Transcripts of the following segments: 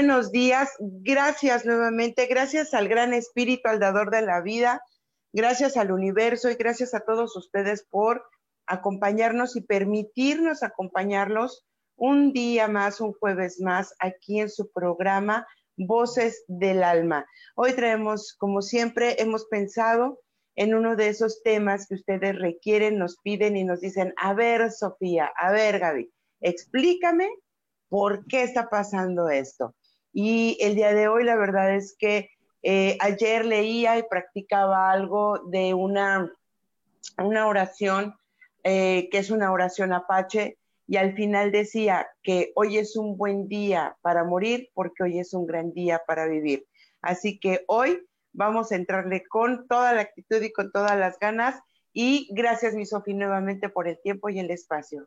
Buenos días. Gracias nuevamente. Gracias al gran espíritu, al dador de la vida. Gracias al universo y gracias a todos ustedes por acompañarnos y permitirnos acompañarlos un día más, un jueves más, aquí en su programa Voces del Alma. Hoy traemos, como siempre, hemos pensado en uno de esos temas que ustedes requieren, nos piden y nos dicen, a ver, Sofía, a ver, Gaby, explícame por qué está pasando esto. Y el día de hoy la verdad es que eh, ayer leía y practicaba algo de una, una oración, eh, que es una oración apache, y al final decía que hoy es un buen día para morir porque hoy es un gran día para vivir. Así que hoy vamos a entrarle con toda la actitud y con todas las ganas. Y gracias, mi Sofi, nuevamente por el tiempo y el espacio.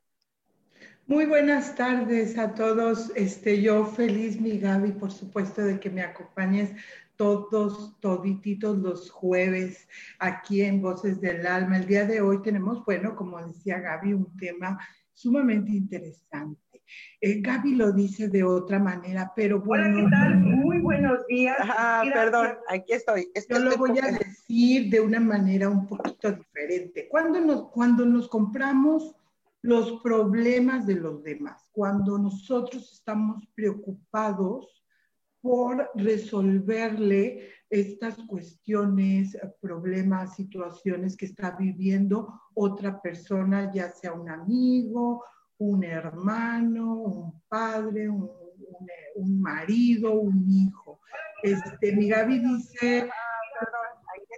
Muy buenas tardes a todos. Este, yo feliz, mi Gaby, por supuesto, de que me acompañes todos, todititos los jueves aquí en Voces del Alma. El día de hoy tenemos, bueno, como decía Gaby, un tema sumamente interesante. Eh, Gaby lo dice de otra manera, pero bueno. Hola, ¿qué tal? Muy buenos días. Ah, perdón, aquí estoy. Yo lo voy a decir de una manera un poquito diferente. Cuando nos, cuando nos compramos los problemas de los demás. Cuando nosotros estamos preocupados por resolverle estas cuestiones, problemas, situaciones que está viviendo otra persona, ya sea un amigo, un hermano, un padre, un, marido, un hijo. Este, mi Gaby dice,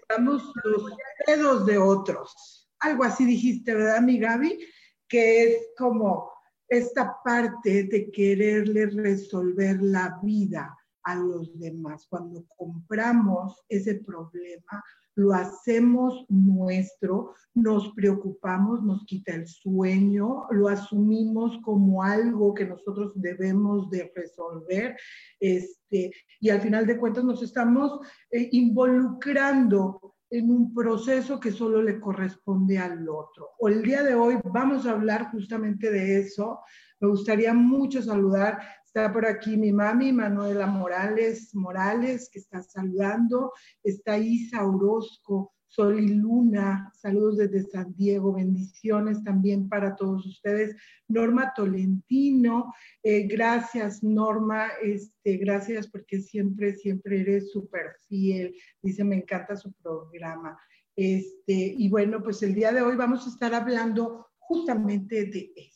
estamos los dedos de otros. Algo así dijiste, ¿verdad, mi Gaby? Que es como esta parte de quererle resolver la vida a los demás. Cuando compramos ese problema, lo hacemos nuestro, nos preocupamos, nos quita el sueño, lo asumimos como algo que nosotros debemos de resolver, este, y al final de cuentas nos estamos eh, involucrando en un proceso que solo le corresponde al otro. O el día de hoy vamos a hablar justamente de eso. Me gustaría mucho saludar, está por aquí mi mami, Manuela Morales, Morales, que está saludando, está Isa Orozco, Sol y Luna, saludos desde San Diego, bendiciones también para todos ustedes. Norma Tolentino, eh, gracias Norma, este, gracias porque siempre, siempre eres súper fiel. Dice, me encanta su programa. Este, y bueno, pues el día de hoy vamos a estar hablando justamente de eso.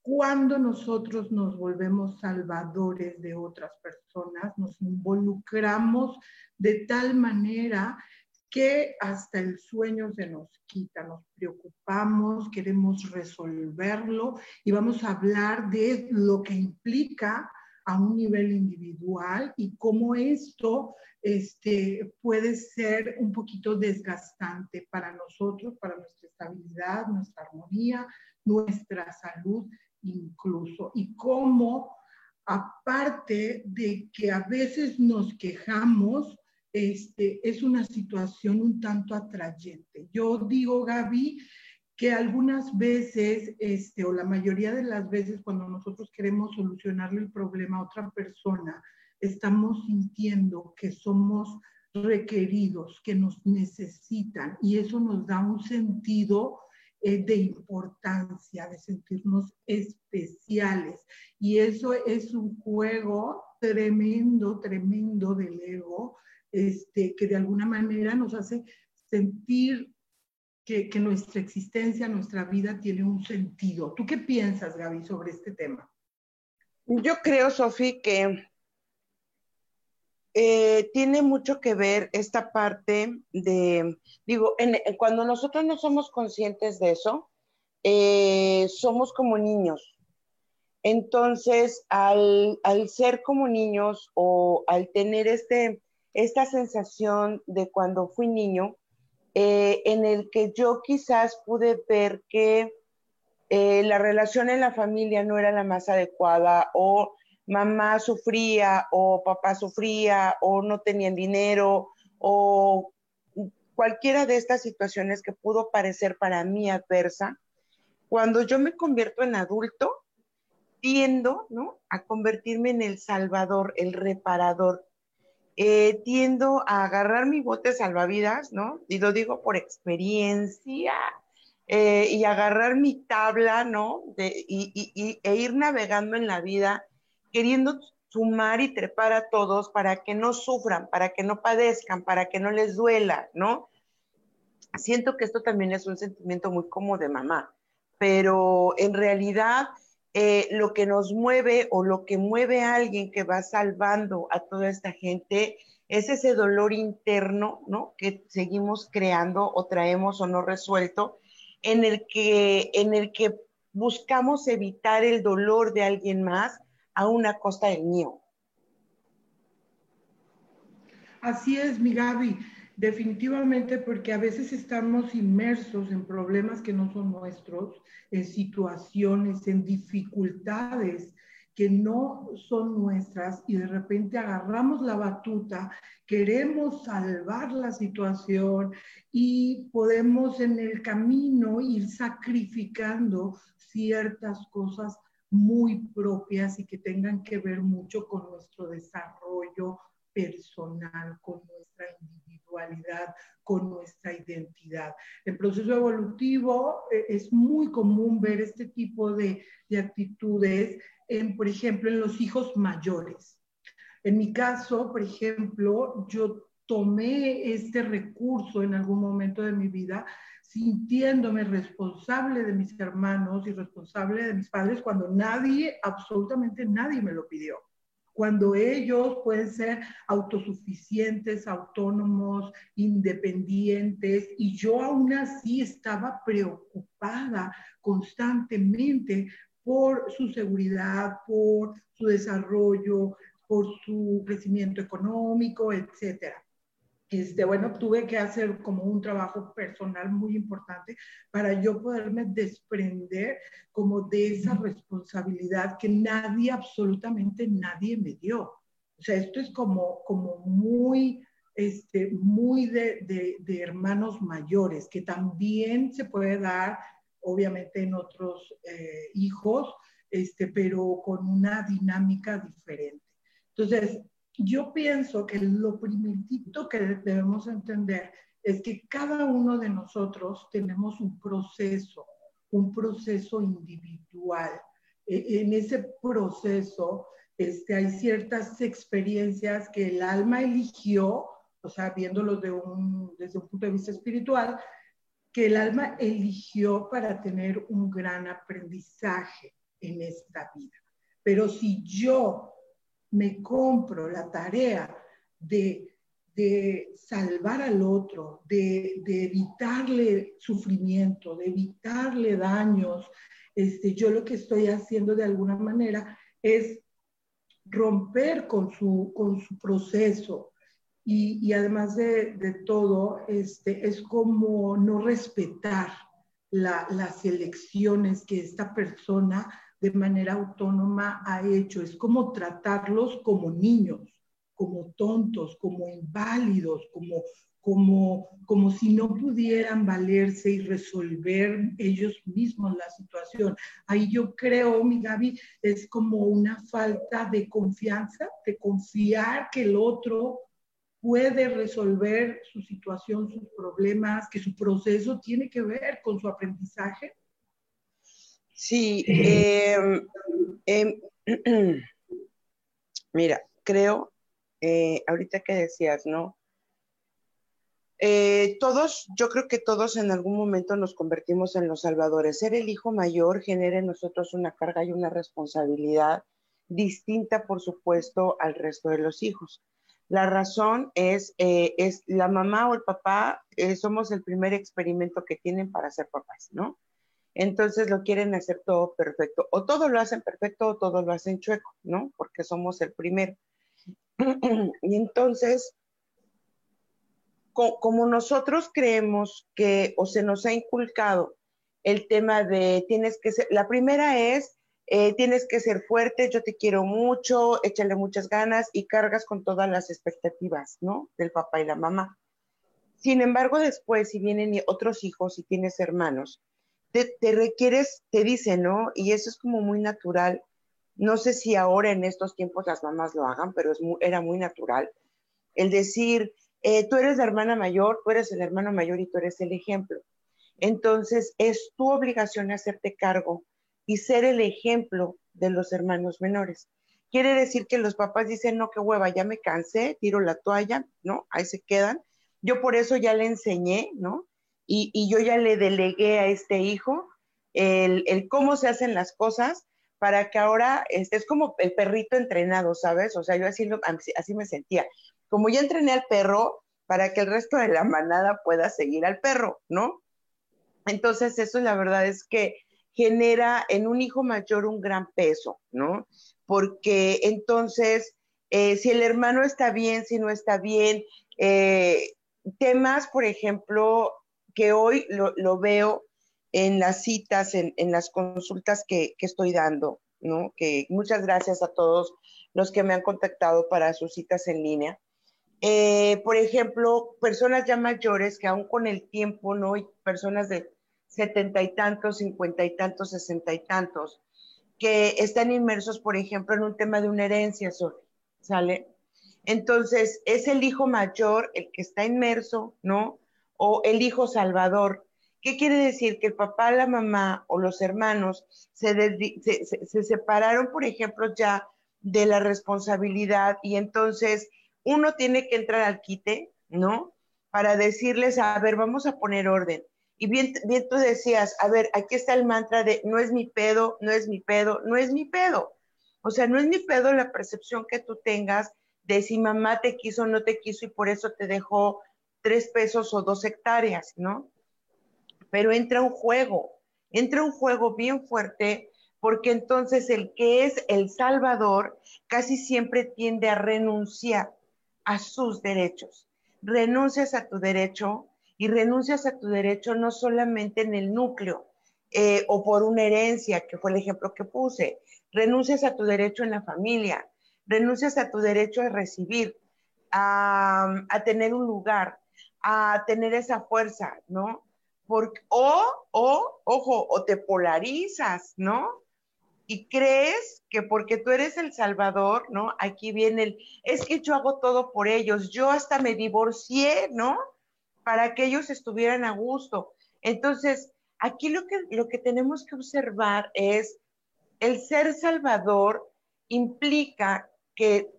Cuando nosotros nos volvemos salvadores de otras personas, nos involucramos de tal manera que hasta el sueño se nos quita, nos preocupamos, queremos resolverlo y vamos a hablar de lo que implica a un nivel individual y cómo esto este, puede ser un poquito desgastante para nosotros, para nuestra estabilidad, nuestra armonía, nuestra salud incluso, y cómo aparte de que a veces nos quejamos, este, es una situación un tanto atrayente. Yo digo, Gaby, que algunas veces, este, o la mayoría de las veces, cuando nosotros queremos solucionarle el problema a otra persona, estamos sintiendo que somos requeridos, que nos necesitan, y eso nos da un sentido eh, de importancia, de sentirnos especiales. Y eso es un juego tremendo, tremendo del ego, este, que de alguna manera nos hace sentir que, nuestra existencia, nuestra vida tiene un sentido. ¿Tú qué piensas, Gaby, sobre este tema? Yo creo, Sofi, que eh, tiene mucho que ver esta parte de, digo, cuando nosotros no somos conscientes de eso, eh, somos como niños. Entonces, al, al, ser como niños o al tener este, esta sensación de cuando fui niño, eh, en el que yo quizás pude ver que la relación en la familia no era la más adecuada o mamá sufría o papá sufría o no tenían dinero o cualquiera de estas situaciones que pudo parecer para mí adversa, cuando yo me convierto en adulto, tiendo ¿no? a convertirme en el salvador, el reparador. Eh, tiendo a agarrar mi bote salvavidas, ¿no? Y lo digo por experiencia, eh, y agarrar mi tabla, ¿no? y, e ir navegando en la vida queriendo sumar y trepar a todos para que no sufran, para que no padezcan, para que no les duela, ¿no? Siento que esto también es un sentimiento muy como de mamá, pero en realidad eh, lo que nos mueve o lo que mueve a alguien que va salvando a toda esta gente es ese dolor interno, ¿no? Que seguimos creando o traemos o no resuelto, en el que, en el que buscamos evitar el dolor de alguien más a una costa del mío. Así es, mi Gaby, definitivamente porque a veces estamos inmersos en problemas que no son nuestros, en situaciones, en dificultades que no son nuestras y de repente agarramos la batuta, queremos salvar la situación y podemos en el camino ir sacrificando ciertas cosas muy propias y que tengan que ver mucho con nuestro desarrollo personal, con nuestra individualidad, con nuestra identidad. En proceso evolutivo eh, es muy común ver este tipo de, de actitudes, en, por ejemplo, en los hijos mayores. En mi caso, por ejemplo, yo tomé este recurso en algún momento de mi vida sintiéndome responsable de mis hermanos y responsable de mis padres cuando nadie, absolutamente nadie me lo pidió. Cuando ellos pueden ser autosuficientes, autónomos, independientes, y yo aún así estaba preocupada constantemente por su seguridad, por su desarrollo, por su crecimiento económico, etcétera este, bueno, tuve que hacer como un trabajo personal muy importante para yo poderme desprender como de esa responsabilidad que nadie, absolutamente nadie me dio. O sea, esto es como, como muy, este, muy de, de, de hermanos mayores, que también se puede dar, obviamente, en otros eh, hijos, este, pero con una dinámica diferente. Entonces, yo pienso que lo primerito que debemos entender es que cada uno de nosotros tenemos un proceso, un proceso individual. E, en ese proceso este, hay ciertas experiencias que el alma eligió, o sea, viéndolo de un, desde un punto de vista espiritual, que el alma eligió para tener un gran aprendizaje en esta vida. Pero si yo me compro la tarea de, salvar al otro, de, evitarle sufrimiento, de evitarle daños, este, yo lo que estoy haciendo de alguna manera es romper con su, con su proceso. Y, además de, todo, este, es como no respetar las elecciones que esta persona de manera autónoma ha hecho. Es como tratarlos como niños, como tontos, como inválidos, como, como, como si no pudieran valerse y resolver ellos mismos la situación. Ahí yo creo, mi Gaby, es como una falta de confianza, de confiar que el otro puede resolver su situación, sus problemas, que su proceso tiene que ver con su aprendizaje Sí, em, em, mira, creo, eh, ahorita que decías, ¿no? Eh, todos, yo creo que todos en algún momento nos convertimos en los salvadores. Ser el hijo mayor genera en nosotros una carga y una responsabilidad distinta, por supuesto, al resto de los hijos. La razón es, eh, es la mamá o el papá, eh, somos el primer experimento que tienen para ser papás, ¿no? Entonces lo quieren hacer todo perfecto. O todo lo hacen perfecto o todo lo hacen chueco, ¿no? Porque somos el primero. y entonces como nosotros creemos que o se nos ha inculcado el tema de tienes que ser, la primera es eh, tienes que ser fuerte, yo te quiero mucho, échale muchas ganas y cargas con todas las expectativas, ¿no? Del papá y la mamá. Sin embargo, después, si vienen otros hijos y tienes hermanos, te, requieres, te dicen, ¿no? Y eso es como muy natural. No sé si ahora en estos tiempos las mamás lo hagan, pero es era muy natural. El decir, eh, tú eres la hermana mayor, tú eres el hermano mayor y tú eres el ejemplo. Entonces, es tu obligación hacerte cargo y ser el ejemplo de los hermanos menores. Quiere decir que los papás dicen, no, qué hueva, ya me cansé, tiro la toalla, ¿no? Ahí se quedan. Yo por eso ya le enseñé, ¿no? Y, yo ya le delegué a este hijo el, cómo se hacen las cosas para que ahora, este, es como el perrito entrenado, ¿sabes? O sea, yo así, así me sentía como ya entrené al perro, para que el resto de la manada pueda seguir al perro, ¿no? Entonces, eso la verdad es que genera en un hijo mayor un gran peso, ¿no? Porque entonces, eh, si el hermano está bien, si no está bien, eh, temas, por ejemplo, que hoy lo, veo en las citas, en, las consultas que, que, estoy dando, ¿no? Que muchas gracias a todos los que me han contactado para sus citas en línea. Eh, por ejemplo, personas ya mayores que aún con el tiempo, ¿no? Y personas de setenta y tantos, cincuenta y tantos, sesenta y tantos, que están inmersos, por ejemplo, en un tema de una herencia, ¿sale? Entonces, es el hijo mayor el que está inmerso, ¿no? O el hijo salvador. ¿Qué quiere decir? Que el papá, la mamá o los hermanos se, se separaron, por ejemplo, ya de la responsabilidad y entonces uno tiene que entrar al quite, ¿no? Para decirles, a ver, vamos a poner orden. Y bien, bien tú decías, a ver, aquí está el mantra de no es mi pedo, no es mi pedo, no es mi pedo. O sea, no es mi pedo la percepción que tú tengas de si mamá te quiso o no te quiso y por eso te dejó tres pesos o dos hectáreas, ¿no? Pero entra un juego, entra un juego bien fuerte porque entonces el que es el salvador casi siempre tiende a renunciar a sus derechos. Renuncias a tu derecho y renuncias a tu derecho no solamente en el núcleo eh, o por una herencia, que fue el ejemplo que puse, renuncias a tu derecho en la familia, renuncias a tu derecho a recibir, a, tener un lugar, a tener esa fuerza, ¿no? Porque, o, o, ojo, o te polarizas, ¿no? y crees que porque tú eres el Salvador, ¿no? Aquí viene el, es que yo hago todo por ellos, yo hasta me divorcié, ¿no? Para que ellos estuvieran a gusto. Entonces, aquí lo que, lo que tenemos que observar es el ser Salvador implica que,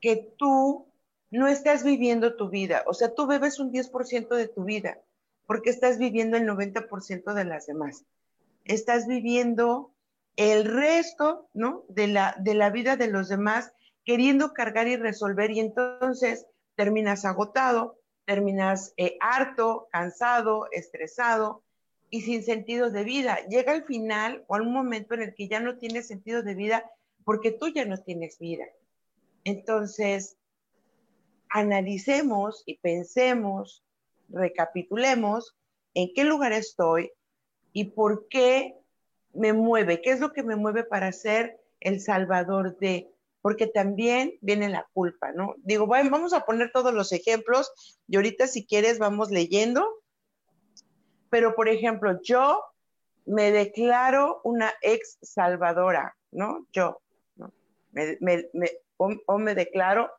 que tú no estás viviendo tu vida, o sea, tú bebes un 10% de tu vida porque estás viviendo el 90% de las demás. Estás viviendo el resto, ¿no? De la, de la vida de los demás, queriendo cargar y resolver, y entonces terminas agotado, terminas eh, harto, cansado, estresado y sin sentido de vida. Llega el final o un momento en el que ya no tienes sentido de vida porque tú ya no tienes vida. Entonces, analicemos y pensemos, recapitulemos en qué lugar estoy y por qué me mueve? ¿Qué es lo que me mueve para ser el salvador de? Porque también viene la culpa, ¿no? Digo, bueno, vamos a poner todos los ejemplos y ahorita si quieres vamos leyendo. Pero, por ejemplo, yo me declaro una ex salvadora, ¿no? Yo, ¿no? O, me declaro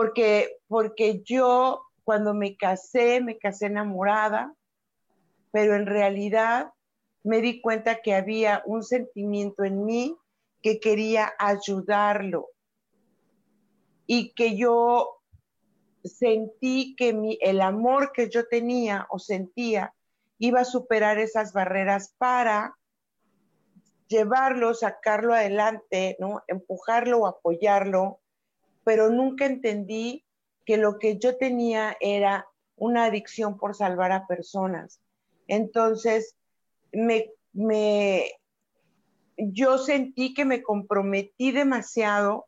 porque, porque yo cuando me casé, me casé enamorada, pero en realidad me di cuenta que había un sentimiento en mí que quería ayudarlo. y que yo sentí que el amor que yo tenía o sentía iba a superar esas barreras para llevarlo, sacarlo adelante, ¿no? Empujarlo o apoyarlo, pero nunca entendí que lo que yo tenía era una adicción por salvar a personas. Entonces, me, me, yo sentí que me comprometí demasiado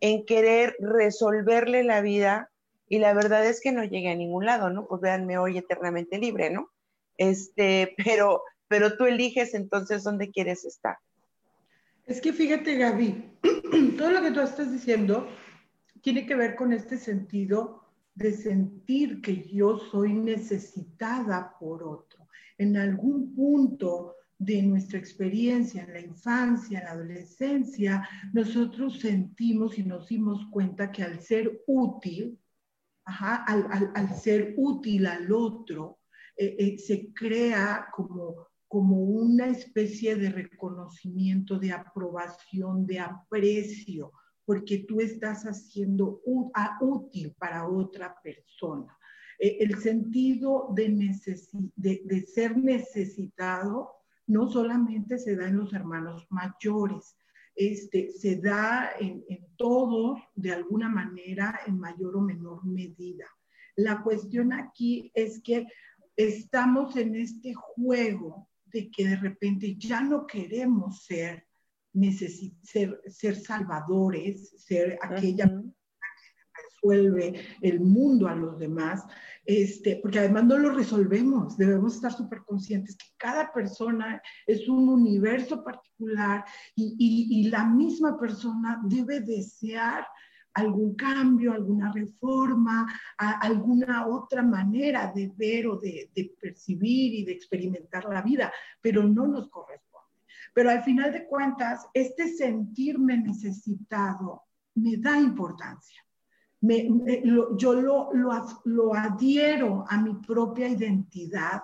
en querer resolverle la vida y la verdad es que no llegué a ningún lado, ¿no? Pues véanme hoy eternamente libre, ¿no? Este, pero, pero tú eliges entonces dónde quieres estar. Es que fíjate, Gaby, todo lo que tú estás diciendo tiene que ver con este sentido de sentir que yo soy necesitada por otro. En algún punto de nuestra experiencia en la infancia, en la adolescencia, nosotros sentimos y nos dimos cuenta que al ser útil, al, ser útil al otro, eh, eh, se crea como, como una especie de reconocimiento, de aprobación, de aprecio, porque tú estás haciendo útil para otra persona. Eh, el sentido de, ser necesitado no solamente se da en los hermanos mayores, este, se da en, todos de alguna manera en mayor o menor medida. La cuestión aquí es que estamos en este juego de que de repente ya no queremos ser, ser, ser salvadores, ser aquella que resuelve el mundo a los demás, este, porque además no lo resolvemos, debemos estar súper conscientes que cada persona es un universo particular y, la misma persona debe desear algún cambio, alguna reforma, alguna otra manera de ver o de, de percibir y de experimentar la vida, pero no nos corresponde. Pero al final de cuentas, este sentirme necesitado me da importancia yo lo, lo, adhiero a mi propia identidad,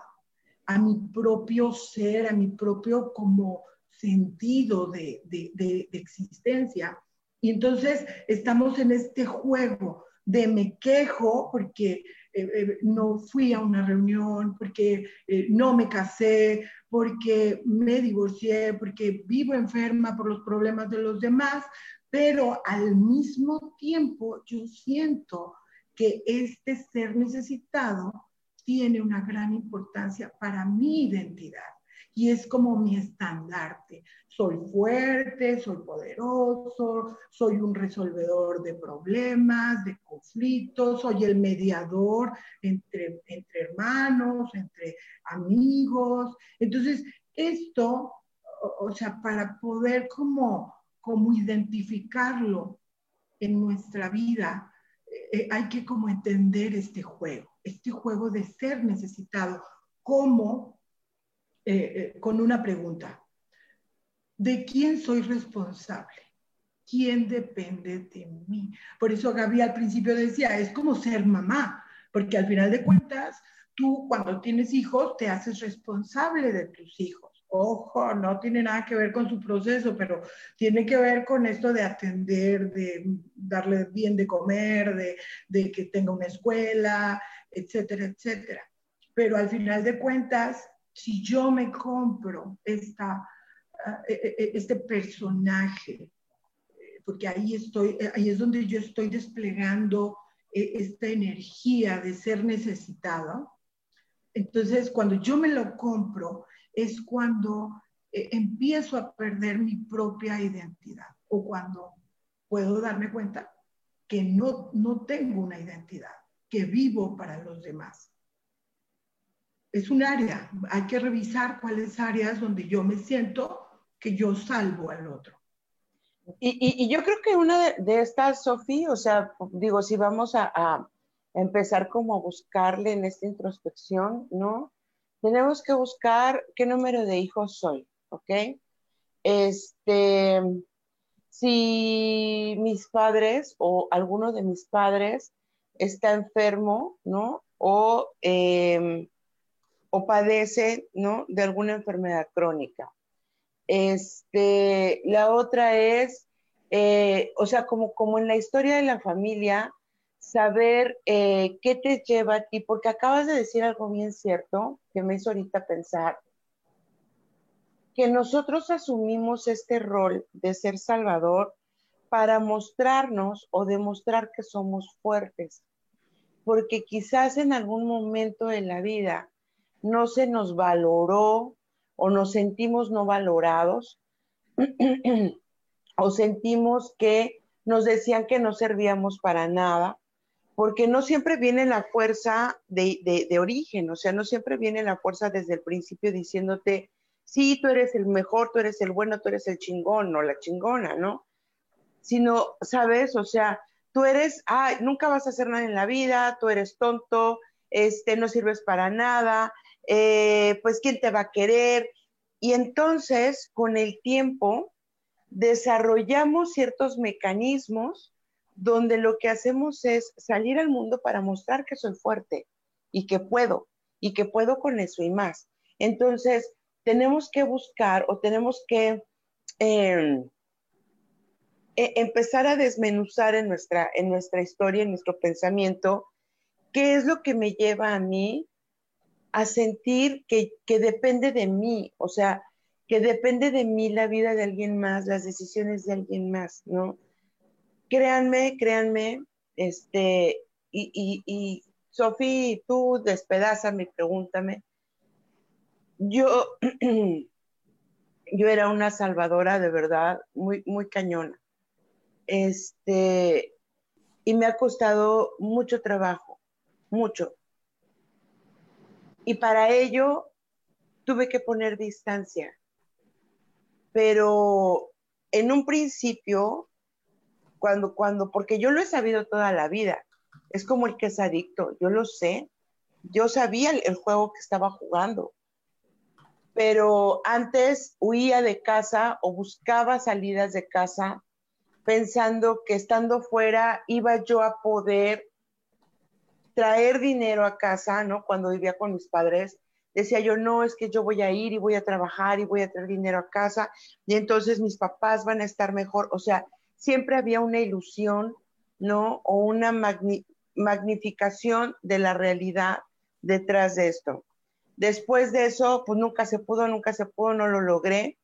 a mi propio ser, a mi propio como sentido de, de, existencia. Y entonces estamos en este juego de me quejo porque eh, eh, no fui a una reunión, porque eh, no me casé, porque me divorcié, porque vivo enferma por los problemas de los demás, pero al mismo tiempo yo siento que este ser necesitado tiene una gran importancia para mi identidad y es como mi estandarte. Soy fuerte, soy poderoso, soy un resolvedor de problemas, de conflictos, soy el mediador entre, entre hermanos, entre amigos. Entonces, esto, o sea, para poder como cómo identificarlo en nuestra vida, eh, hay que como entender este juego, este juego de ser necesitado, como eh, eh, con una pregunta, ¿de quién soy responsable? ¿Quién depende de mí? Por eso Gaby al principio decía, es como ser mamá, porque al final de cuentas, tú cuando tienes hijos te haces responsable de tus hijos ojo, no tiene nada que ver con su proceso, pero tiene que ver con esto de atender, de darle bien de comer, de, que tenga una escuela, etcétera, etcétera. Pero al final de cuentas, si yo me compro esta, ah, e, e, e, este personaje, porque ahí estoy, ahí es donde yo estoy desplegando esta energía de ser necesitado. Entonces, cuando yo me lo compro, es cuando eh, empiezo a perder mi propia identidad o cuando puedo darme cuenta que no, no tengo una identidad, que vivo para los demás. Es un área, hay que revisar cuáles áreas donde yo me siento que yo salvo al otro. Y, yo creo que una de, estas, Sofía, o sea, digo, si vamos a, a, empezar como a buscarle en esta introspección, ¿no? tenemos que buscar qué número de hijos soy, ¿ok? Este, si mis padres o alguno de mis padres está enfermo, ¿no? O, em, o padece, ¿no? De alguna enfermedad crónica. Este, la otra es eh, o sea, como, como en la historia de la familia, saber eh, qué te lleva a ti, porque acabas de decir algo bien cierto que me hizo ahorita pensar, que nosotros asumimos este rol de ser salvador para mostrarnos o demostrar que somos fuertes, porque quizás en algún momento de la vida no se nos valoró o nos sentimos no valorados o sentimos que nos decían que no servíamos para nada, porque no siempre viene la fuerza de, de, origen, o sea, no siempre viene la fuerza desde el principio diciéndote, sí, tú eres el mejor, tú eres el bueno, tú eres el chingón o la chingona, ¿no? Sino, ¿sabes? O sea, tú eres, ay, nunca vas a hacer nada en la vida, tú eres tonto, este, no sirves para nada, eh, pues ¿quién te va a querer? Y entonces, con el tiempo, desarrollamos ciertos mecanismos donde lo que hacemos es salir al mundo para mostrar que soy fuerte y que puedo, y que puedo con eso y más. Entonces, tenemos que buscar o tenemos que em, e, empezar a desmenuzar en nuestra, en nuestra historia, en nuestro pensamiento, qué es lo que me lleva a mí a sentir que, que depende de mí, o sea, que depende de mí la vida de alguien más, las decisiones de alguien más, ¿no? Créanme, créanme, este, y, y, y Sofi, tú despedázame, pregúntame. Yo, yo era una salvadora de verdad, muy, muy cañona. Este, y me ha costado mucho trabajo, mucho. Y para ello tuve que poner distancia. Pero en un principio, cuando, cuando, porque yo lo he sabido toda la vida, es como el que es adicto, yo lo sé, yo sabía el, juego que estaba jugando, pero antes huía de casa o buscaba salidas de casa pensando que estando fuera iba yo a poder traer dinero a casa, ¿no? Cuando vivía con mis padres, decía yo, no, es que yo voy a ir y voy a trabajar y voy a traer dinero a casa y entonces mis papás van a estar mejor. O sea, siempre había una ilusión, ¿no? O una magnificación de la realidad detrás de esto. Después de eso, pues nunca se pudo, nunca se pudo, no lo logré.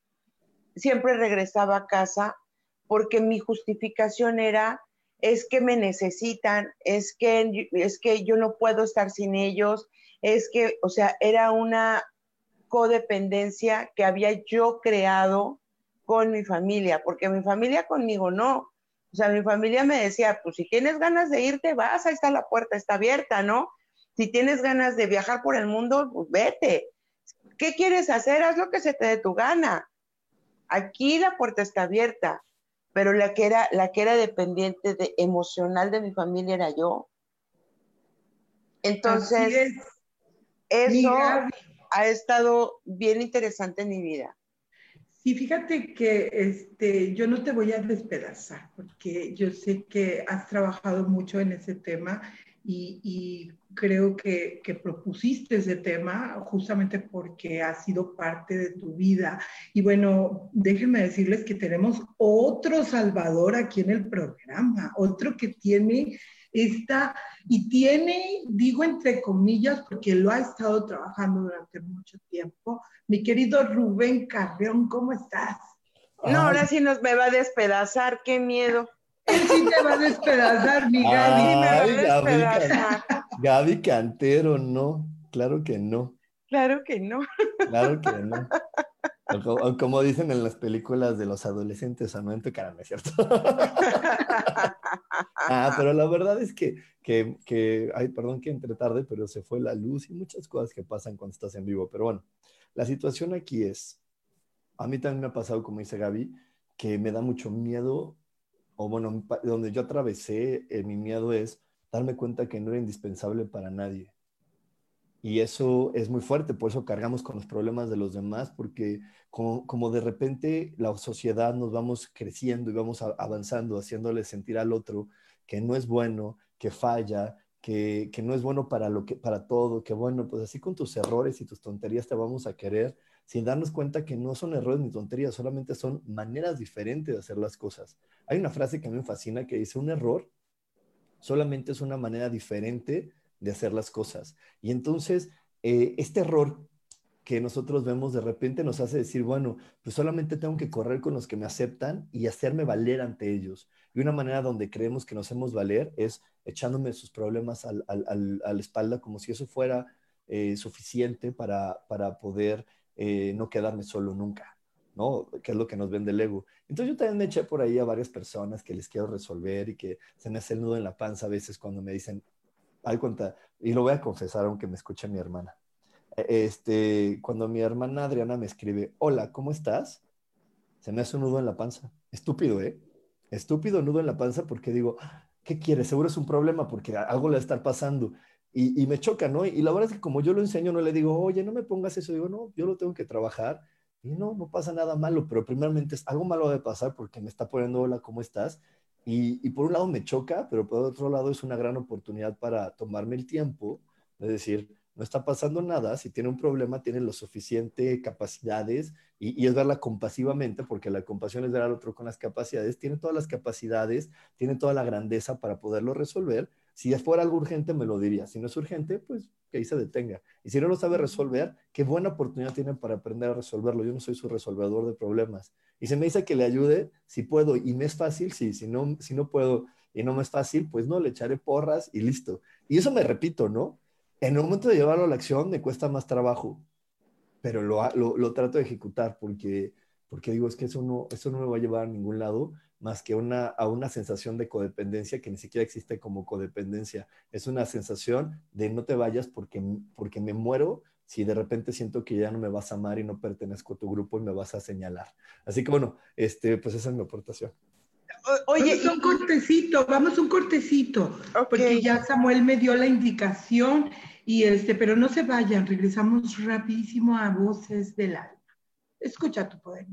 Siempre regresaba a casa porque mi justificación era es que me necesitan, es que, es que yo no puedo estar sin ellos, es que, o sea, era una codependencia que había yo creado con mi familia, porque mi familia conmigo no. O sea, mi familia me decía, pues si tienes ganas de irte, vas, ahí está la puerta, está abierta, ¿no? Si tienes ganas de viajar por el mundo, pues vete. ¿Qué quieres hacer? Haz lo que se te dé tu gana. Aquí la puerta está abierta pero la que era, la que era dependiente de, emocional de mi familia era yo. Entonces, eso ha estado bien interesante en mi vida. Sí, fíjate que este, yo no te voy a despedazar, porque yo sé que has trabajado mucho en ese tema y, creo que, propusiste ese tema justamente porque ha sido parte de tu vida. Y bueno, déjenme decirles que tenemos otro Salvador aquí en el programa, otro que tiene esta, y tiene, digo entre comillas, porque lo ha estado trabajando durante mucho tiempo, mi querido Rubén Carreón, ¿cómo estás? No, ahora sí nos me va a despedazar, qué miedo. Él sí te va a despedazar, mi Gaby. Gaby, Cantero, no. Claro que no. Claro que no. Claro que no. como, dicen en las películas de los adolescentes, a no en tu cara, ¿no es cierto? ah, pero la verdad es que, que, que, ay, perdón que entre tarde, pero se fue la luz y muchas cosas que pasan cuando estás en vivo. Pero bueno, la situación aquí es, a mí también me ha pasado, como dice Gaby, que me da mucho miedo o bueno, donde yo atravesé, eh, mi miedo es darme cuenta que no era indispensable para nadie. Y eso es muy fuerte, por eso cargamos con los problemas de los demás, porque como, de repente la sociedad nos vamos creciendo y vamos avanzando, haciéndole sentir al otro que no es bueno, que falla, que, que, no es bueno para, lo que, para todo, que bueno, pues así con tus errores y tus tonterías te vamos a querer sin darnos cuenta que no son errores ni tonterías, solamente son maneras diferentes de hacer las cosas. Hay una frase que a mí me fascina que dice, un error solamente es una manera diferente de hacer las cosas. Y entonces, eh, este error que nosotros vemos de repente nos hace decir, bueno, pues solamente tengo que correr con los que me aceptan y hacerme valer ante ellos. Y una manera donde creemos que nos hacemos valer es echándome sus problemas al, a la espalda como si eso fuera eh, suficiente para, para poder eh, no quedarme solo nunca, ¿no? Que es lo que nos vende el ego. Entonces yo también me eché por ahí a varias personas que les quiero resolver y que se me hace el nudo en la panza a veces cuando me dicen, hay cuenta, y lo voy a confesar aunque me escuche mi hermana. Este, cuando mi hermana Adriana me escribe, hola, ¿cómo estás? Se me hace un nudo en la panza. Estúpido, ¿eh? Estúpido nudo en la panza porque digo, ¿qué quieres? Seguro es un problema porque algo le va a estar pasando. Y, me choca, ¿no? Y, la verdad es que como yo lo enseño, no le digo, oye, no me pongas eso. Digo, no, yo lo tengo que trabajar. Y no, no pasa nada malo, pero primeramente es algo malo de pasar porque me está poniendo, hola, ¿cómo estás? Y, y, por un lado me choca, pero por otro lado es una gran oportunidad para tomarme el tiempo de decir, no está pasando nada, si tiene un problema, tiene lo suficiente capacidades y, es verla compasivamente, porque la compasión es ver al otro con las capacidades, tiene todas las capacidades, tiene toda la grandeza para poderlo resolver. Si fuera algo urgente, me lo diría. Si no es urgente, pues que ahí se detenga. Y si no lo sabe resolver, qué buena oportunidad tiene para aprender a resolverlo. Yo no soy su resolvedor de problemas. Y se me dice que le ayude, si puedo y me es fácil, sí, si no, si no puedo y no me es fácil, pues no, le echaré porras y listo. Y eso me repito, ¿no? En el momento de llevarlo a la acción me cuesta más trabajo, pero lo, lo, trato de ejecutar porque, porque digo, es que eso no, eso no me va a llevar a ningún lado más que una, a una sensación de codependencia que ni siquiera existe como codependencia. Es una sensación de no te vayas porque, porque me muero si de repente siento que ya no me vas a amar y no pertenezco a tu grupo y me vas a señalar. Así que bueno, este, pues esa es mi aportación. Oye, vamos un cortecito, vamos un cortecito, porque ya Samuel me dio la indicación y este, pero no se vayan, regresamos rapidísimo a Voces del Alma. Escucha tu poder.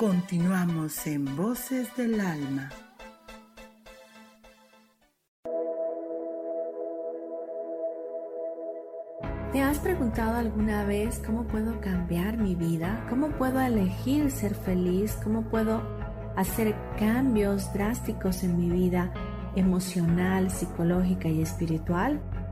Continuamos en Voces del Alma. ¿Te has preguntado alguna vez cómo puedo cambiar mi vida? ¿Cómo puedo elegir ser feliz? ¿Cómo puedo hacer cambios drásticos en mi vida emocional, psicológica y espiritual?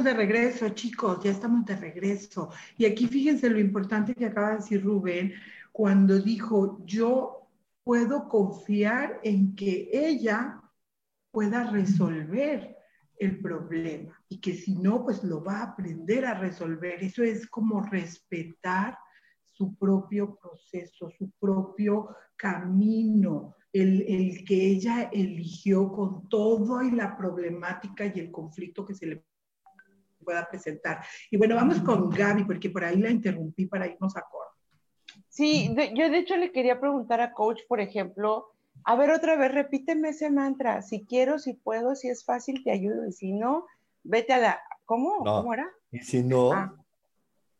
De regreso, chicos, ya estamos de regreso. Y aquí fíjense lo importante que acaba de decir Rubén cuando dijo, yo puedo confiar en que ella pueda resolver el problema y que si no, pues lo va a aprender a resolver. Eso es como respetar su propio proceso, su propio camino, el, el, que ella eligió con todo y la problemática y el conflicto que se le pueda presentar. Y bueno, vamos con Gaby, porque por ahí la interrumpí para irnos a coro. Sí, yo de hecho le quería preguntar a coach, por ejemplo, a ver otra vez, repíteme ese mantra, si quiero, si puedo, si es fácil, te ayudo, y si no, vete a la, ¿cómo? ¿Cómo era? Y si no, ah.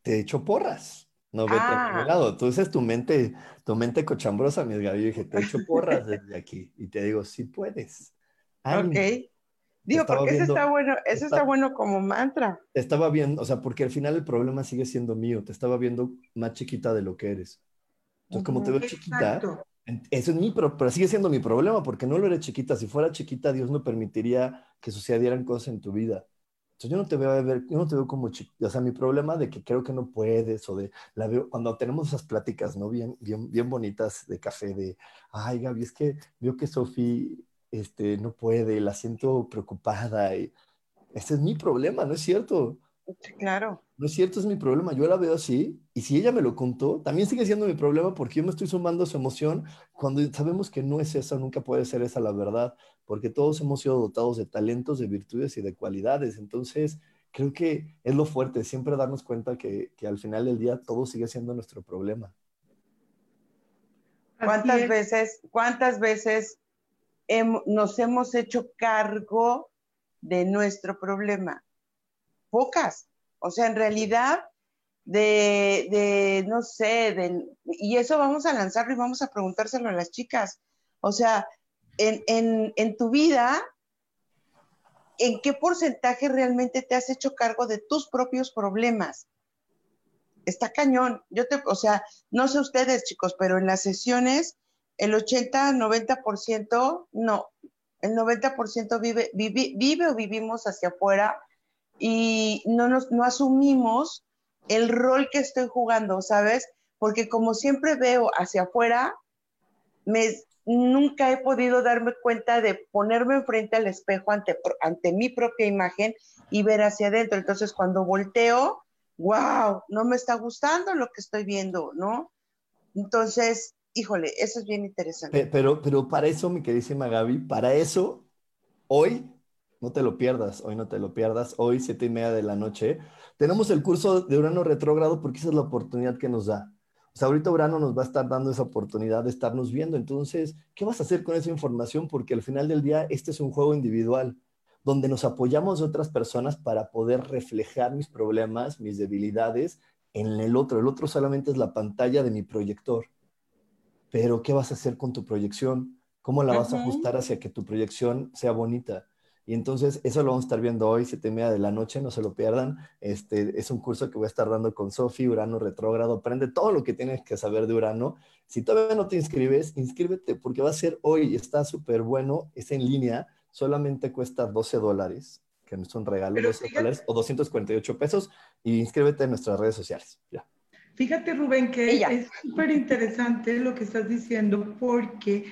te echo porras. No vete a ah. lado. Entonces tu mente, tu mente cochambrosa, mi Gaby, dije, te echo porras desde aquí. Y te digo, sí puedes. Ok. Digo, porque eso está bueno, eso está, bueno como mantra. estaba viendo, o sea, porque al final el problema sigue siendo mío, te estaba viendo más chiquita de lo que eres. Entonces, como te veo chiquita, eso es mi, pero, pero sigue siendo mi problema, porque no lo eres chiquita. Si fuera chiquita, Dios no permitiría que sucedieran cosas en tu vida. Entonces, yo no te veo a ver, yo no te veo como chiquita. O sea, mi problema de que creo que no puedes, o de, la veo, cuando tenemos esas pláticas, ¿no? Bien, bien, bien bonitas de café, de, ay, Gaby, es que veo que Sofía este, no puede, la siento preocupada. Y ese es mi problema, ¿no es cierto? Claro. No es cierto, es mi problema. Yo la veo así. Y si ella me lo contó, también sigue siendo mi problema porque yo me estoy sumando a su emoción cuando sabemos que no es esa, nunca puede ser esa la verdad, porque todos hemos sido dotados de talentos, de virtudes y de cualidades. Entonces, creo que es lo fuerte, siempre darnos cuenta que, que al final del día todo sigue siendo nuestro problema. ¿Cuántas veces, cuántas veces nos hemos hecho cargo de nuestro problema. Pocas. O sea, en realidad, de, no sé, y eso vamos a lanzarlo y vamos a preguntárselo a las chicas. O sea, en, en tu vida, ¿en qué porcentaje realmente te has hecho cargo de tus propios problemas? Está cañón. Yo te, o sea, no sé ustedes, chicos, pero en las sesiones el 80-90%, no, el 90% vive, vive, vive o vivimos hacia afuera y no, nos, no asumimos el rol que estoy jugando, ¿sabes? Porque como siempre veo hacia afuera, me, nunca he podido darme cuenta de ponerme enfrente al espejo ante, ante mi propia imagen y ver hacia adentro. Entonces, cuando volteo, wow, no me está gustando lo que estoy viendo, ¿no? Entonces, híjole, eso es bien interesante. Pero, pero para eso, mi queridísima Gaby, para eso, hoy, no te lo pierdas, hoy no te lo pierdas, hoy, siete y media de la noche, tenemos el curso de Urano retrógrado porque esa es la oportunidad que nos da. O sea, ahorita Urano nos va a estar dando esa oportunidad de estarnos viendo. Entonces, ¿qué vas a hacer con esa información? Porque al final del día, este es un juego individual donde nos apoyamos de otras personas para poder reflejar mis problemas, mis debilidades en el otro. El otro solamente es la pantalla de mi proyector pero ¿qué vas a hacer con tu proyección? ¿Cómo la vas a ajustar hacia que tu proyección sea bonita? Y entonces eso lo vamos a estar viendo hoy, siete y media de la noche, no se lo pierdan. Este es un curso que voy a estar dando con Sofi, Urano retrógrado. Aprende todo lo que tienes que saber de Urano. Si todavía no te inscribes, inscríbete porque va a ser hoy, está súper bueno, es en línea, solamente cuesta 12 dólares, que no es un regalo, 12 dólares o 248 pesos. Y inscríbete en nuestras redes sociales. Ya. Fíjate, Rubén, que es súper interesante lo que estás diciendo porque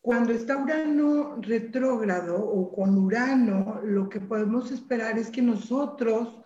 cuando está Urano retrógrado o con Urano, lo que podemos esperar es que nosotros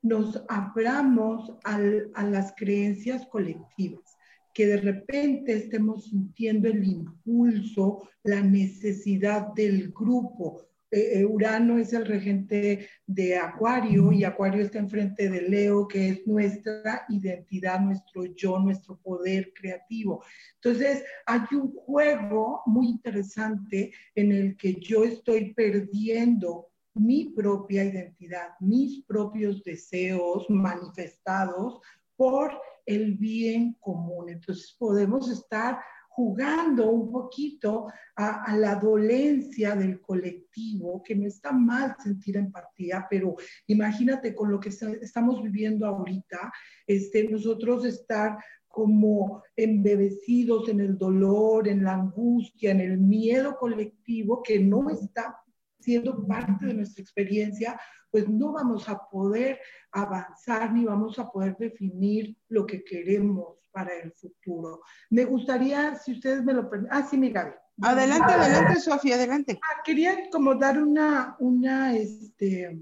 nos abramos a las creencias colectivas, que de repente estemos sintiendo el impulso, la necesidad del grupo, eh, eh, Urano es el regente de Acuario y Acuario está enfrente de Leo, que es nuestra identidad, nuestro yo, nuestro poder creativo. Entonces, hay un juego muy interesante en el que yo estoy perdiendo mi propia identidad, mis propios deseos manifestados por el bien común. Entonces, podemos estar jugando un poquito a, la dolencia del colectivo, que no está mal sentir empatía, pero imagínate con lo que estamos viviendo ahorita, este, nosotros estar como embebecidos en el dolor, en la angustia, en el miedo colectivo que no está siendo parte de nuestra experiencia, pues no vamos a poder avanzar ni vamos a poder definir lo que queremos para el futuro. Me gustaría, si ustedes me lo permiten, ah, sí, mi Gaby. Adelante, adelante, Sofía, adelante. Ah, quería como dar una, una, este,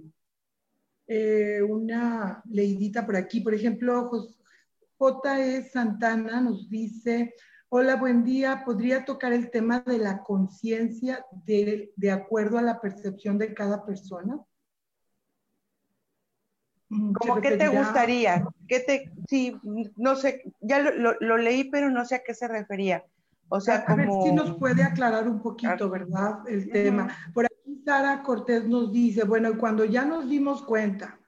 eh, una leidita por aquí. Por ejemplo, J.E. Santana nos dice, Hola, buen día. ¿Podría tocar el tema de la conciencia de, de acuerdo a la percepción de cada persona? Mm, ¿Cómo qué te gustaría? ¿Qué te, sí, no sé, ya lo, lo, leí, pero no sé a qué se refería. O sea, a, ver si nos puede aclarar un poquito, ¿verdad? El tema. Por aquí Sara Cortés nos dice, bueno, cuando ya nos dimos cuenta,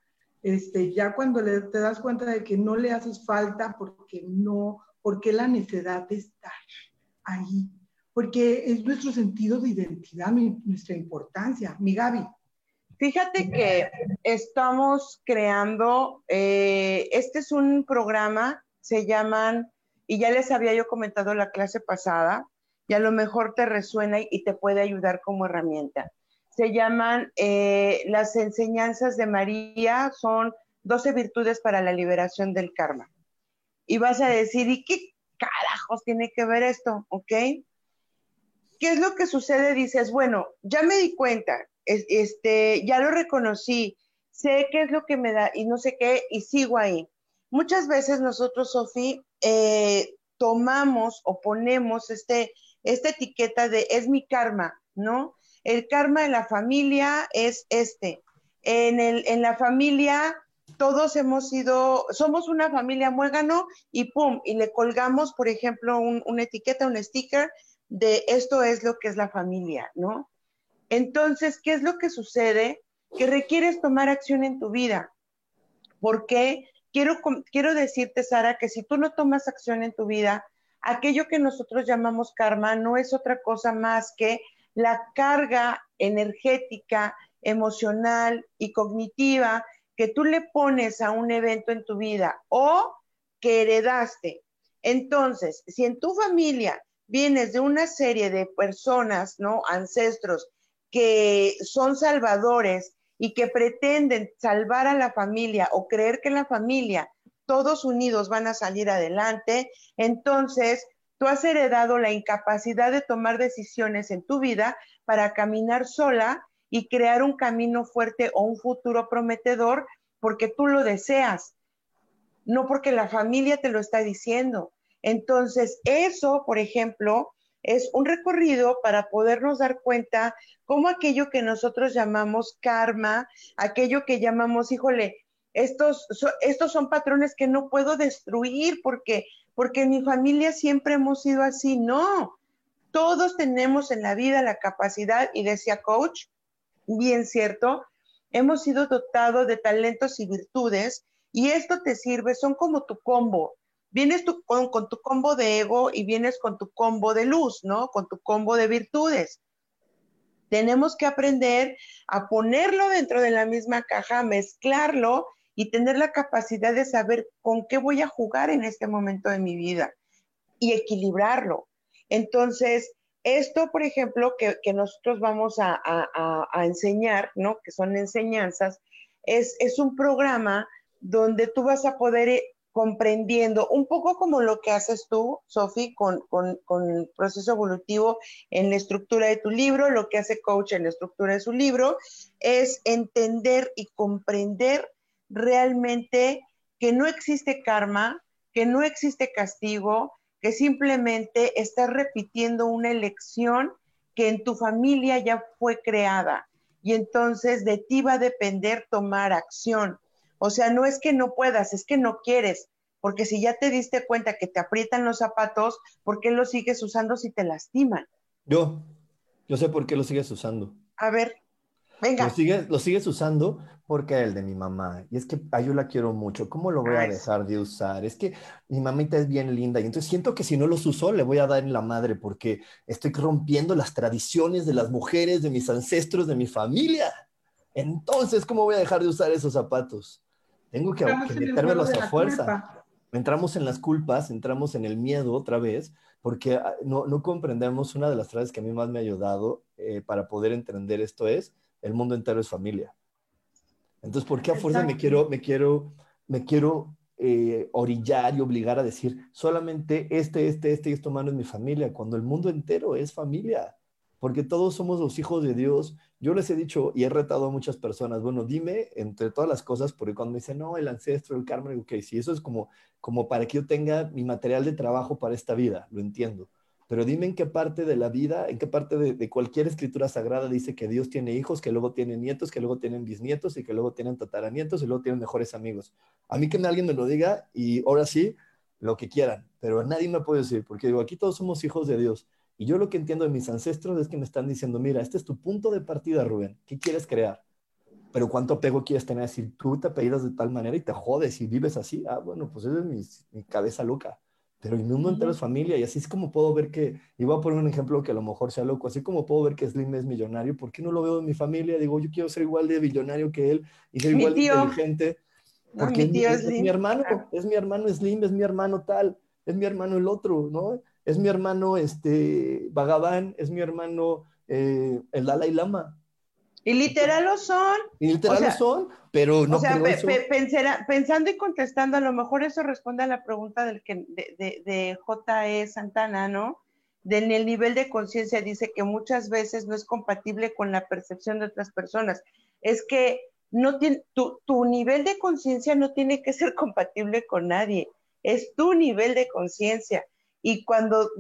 este, ya cuando le, te das cuenta de que no le haces falta porque no, porque la necesidad de estar ahí, porque es nuestro sentido de identidad, nuestra importancia. Mi Gaby. Fíjate que estamos creando, eh, este es un programa, se llaman, y ya les había yo comentado la clase pasada, y a lo mejor te resuena y te puede ayudar como herramienta. Se llaman eh, las enseñanzas de María, son 12 virtudes para la liberación del karma. Y vas a decir, ¿y qué carajos tiene que ver esto? ¿Ok? ¿Qué es lo que sucede? Dices, bueno, ya me di cuenta, este, ya lo reconocí, sé qué es lo que me da y no sé qué, y sigo ahí. Muchas veces nosotros, Sofi, eh, tomamos o ponemos este, esta etiqueta de es mi karma, ¿no? El karma de la familia es este. En, el, en la familia todos hemos sido, somos una familia muégano y pum, y le colgamos, por ejemplo, una etiqueta, un sticker de esto es lo que es la familia, ¿no? Entonces, ¿qué es lo que sucede? Que requieres tomar acción en tu vida. Porque quiero, quiero decirte, Sara, que si tú no tomas acción en tu vida, aquello que nosotros llamamos karma no es otra cosa más que la carga energética, emocional y cognitiva que tú le pones a un evento en tu vida o que heredaste. Entonces, si en tu familia vienes de una serie de personas, ¿no? Ancestros que son salvadores y que pretenden salvar a la familia o creer que la familia, todos unidos van a salir adelante, entonces tú has heredado la incapacidad de tomar decisiones en tu vida para caminar sola y crear un camino fuerte o un futuro prometedor porque tú lo deseas, no porque la familia te lo está diciendo. Entonces, eso, por ejemplo, es un recorrido para podernos dar cuenta cómo aquello que nosotros llamamos karma, aquello que llamamos, híjole, estos, estos son patrones que no puedo destruir porque, porque en mi familia siempre hemos sido así. No, todos tenemos en la vida la capacidad, y decía coach, bien cierto, hemos sido dotados de talentos y virtudes y esto te sirve, son como tu combo vienes con, tu combo de ego y vienes con tu combo de luz, ¿no? Con tu combo de virtudes. Tenemos que aprender a ponerlo dentro de la misma caja, mezclarlo y tener la capacidad de saber con qué voy a jugar en este momento de mi vida y equilibrarlo. Entonces, esto, por ejemplo, que, nosotros vamos a, enseñar, ¿no? Que son enseñanzas, es, es un programa donde tú vas a poder comprendiendo un poco como lo que haces tú, Sofi, con, el proceso evolutivo en la estructura de tu libro, lo que hace coach en la estructura de su libro, es entender y comprender realmente que no existe karma, que no existe castigo, que simplemente estás repitiendo una elección que en tu familia ya fue creada. Y entonces de ti va a depender tomar acción. O sea, no es que no puedas, es que no quieres, porque si ya te diste cuenta que te aprietan los zapatos, ¿por qué los sigues usando si te lastiman? Yo, yo sé por qué los sigues usando. A ver, venga. Lo sigues, lo sigues usando porque el de mi mamá. Y es que yo la quiero mucho. ¿Cómo lo voy a dejar de usar? Es que mi mamita es bien linda y entonces siento que si no los uso le voy a dar en la madre porque estoy rompiendo las tradiciones de las mujeres, de mis ancestros, de mi familia. Entonces, ¿cómo voy a dejar de usar esos zapatos? Tengo que, que metérmelos a fuerza. Entramos en las culpas, entramos en el miedo otra vez, porque ah, no, no comprendemos una de las frases que a mí más me ha ayudado eh, para poder entender esto es, el mundo entero es familia. Entonces, ¿por qué a fuerza me quiero, me quiero, me quiero eh, orillar y obligar a decir solamente este, este, este y esto mano es mi familia, cuando el mundo entero es familia? Porque todos somos los hijos de Dios. Yo les he dicho y he retado a muchas personas, bueno, dime entre todas las cosas, porque cuando me dicen, no, el ancestro, el karma, ok, sí, eso es como, como para que yo tenga mi material de trabajo para esta vida, lo entiendo. Pero dime en qué parte de la vida, en qué parte de, de, cualquier escritura sagrada dice que Dios tiene hijos, que luego tienen nietos, que luego tienen bisnietos y que luego tienen tataranietos y luego tienen mejores amigos. A mí que alguien me lo diga y ahora sí, lo que quieran, pero nadie me puede decir, porque digo, aquí todos somos hijos de Dios. Y yo lo que entiendo de mis ancestros es que me están diciendo, mira, este es tu punto de partida, Rubén, ¿qué quieres crear? Pero ¿cuánto apego quieres tener? Si tú te apellidas de tal manera y te jodes y vives así, ah, bueno, pues esa es mi, mi cabeza loca. Pero mi mundo entero es familia y así es como puedo ver que, y voy a poner un ejemplo que a lo mejor sea loco, así como puedo ver que Slim es millonario, ¿por qué no lo veo en mi familia? Digo, yo quiero ser igual de millonario que él y ser igual de inteligente. Porque es, mi hermano, es mi hermano Slim, es mi hermano tal es mi hermano el otro, ¿no? Es mi hermano este, Bhagavan, es mi hermano eh, el Dalai Lama. Y literal lo son. Y literal lo son, pero no o sea, pensando y contestando, a lo mejor eso responde a la pregunta del que, de, de, de J.E. Santana, ¿no? De, en el nivel de conciencia dice que muchas veces no es compatible con la percepción de otras personas. Es que no tiene, tu, tu nivel de conciencia no tiene que ser compatible con nadie es tu nivel de conciencia. Y cuando,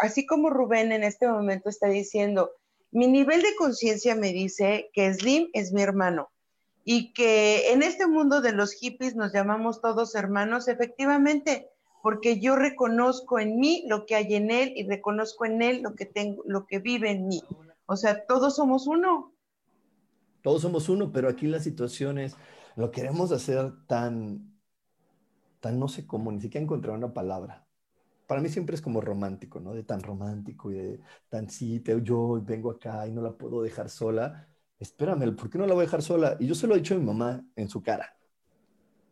así como Rubén en este momento está diciendo, mi nivel de conciencia me dice que Slim es mi hermano y que en este mundo de los hippies nos llamamos todos hermanos, efectivamente, porque yo reconozco en mí lo que hay en él y reconozco en él lo que tengo, lo que vive en mí. O sea, todos somos uno. Todos somos uno, pero aquí la situación es, lo queremos hacer tan no sé cómo, ni siquiera encontrar una palabra. Para mí siempre es como romántico, ¿no? De tan romántico y de tan sí, te, yo vengo acá y no la puedo dejar sola. Espérame, ¿por qué no la voy a dejar sola? Y yo se lo he dicho a mi mamá en su cara.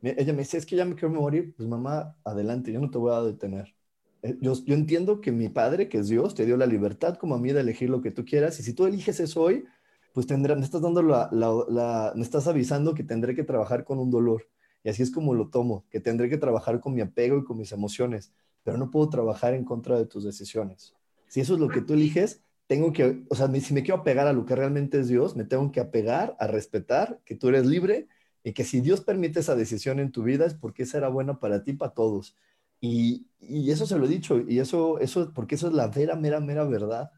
Ella me dice, es que ya me quiero morir. Pues mamá, adelante, yo no te voy a detener. Eh, yo, yo entiendo que mi padre, que es Dios, te dio la libertad como a mí de elegir lo que tú quieras. Y si tú eliges eso hoy, pues tendrá, me estás dando la, la, me estás avisando que tendré que trabajar con un dolor. Y así es como lo tomo, que tendré que trabajar con mi apego y con mis emociones, pero no puedo trabajar en contra de tus decisiones. Si eso es lo que tú eliges, tengo que, o sea, si me quiero apegar a lo que realmente es Dios, me tengo que apegar a respetar que tú eres libre y que si Dios permite esa decisión en tu vida es porque será buena para ti, para todos. Y, y, eso se lo he dicho, y eso, eso, porque eso es la vera, mera, mera verdad.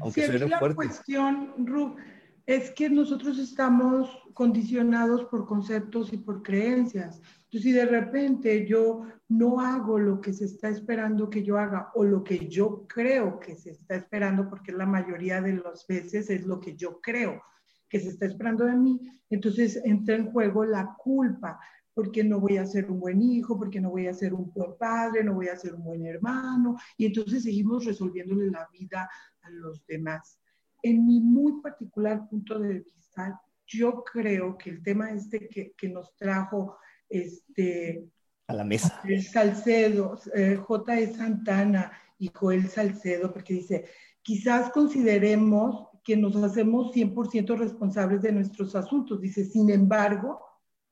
Aunque sí, la cuestión, Ru, es que nosotros estamos condicionados por conceptos y por creencias. Entonces, si de repente yo no hago lo que se está esperando que yo haga o lo que yo creo que se está esperando, porque la mayoría de las veces es lo que yo creo que se está esperando de mí, entonces entra en juego la culpa, porque no voy a ser un buen hijo, porque no voy a ser un buen padre, no voy a ser un buen hermano, y entonces seguimos resolviéndole la vida a los demás. En mi muy particular punto de vista, yo creo que el tema este que, que nos trajo este, a la mesa. Salcedo, eh, J.E. Santana y Joel Salcedo, porque dice, quizás consideremos que nos hacemos 100% responsables de nuestros asuntos. Dice, sin embargo,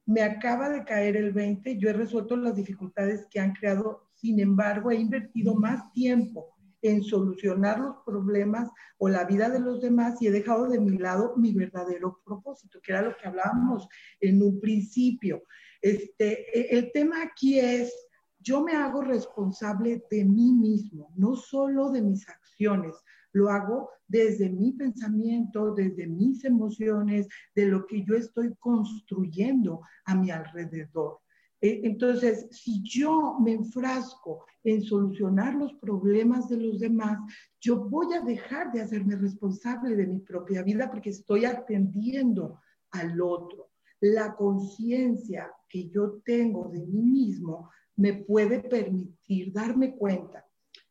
me acaba de caer el 20, yo he resuelto las dificultades que han creado, sin embargo, he invertido más tiempo en solucionar los problemas o la vida de los demás y he dejado de mi lado mi verdadero propósito, que era lo que hablábamos en un principio. Este, e, el tema aquí es, yo me hago responsable de mí mismo, no solo de mis acciones, lo hago desde mi pensamiento, desde mis emociones, de lo que yo estoy construyendo a mi alrededor. Eh, entonces, si yo me enfrasco en solucionar los problemas de los demás, yo voy a dejar de hacerme responsable de mi propia vida porque estoy atendiendo al otro. La conciencia que yo tengo de mí mismo me puede permitir darme cuenta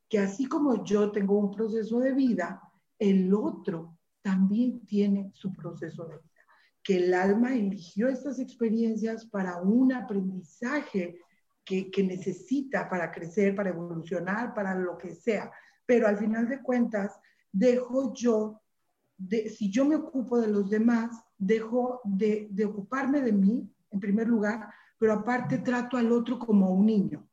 que así como yo tengo un proceso de vida, el otro también tiene su proceso de vida que el alma eligió estas experiencias para un aprendizaje que, necesita para crecer, para evolucionar, para lo que sea. Pero al final de cuentas, dejo yo, de, si yo me ocupo de los demás, dejo de, de ocuparme de mí, en primer lugar, pero aparte trato al otro como un niño,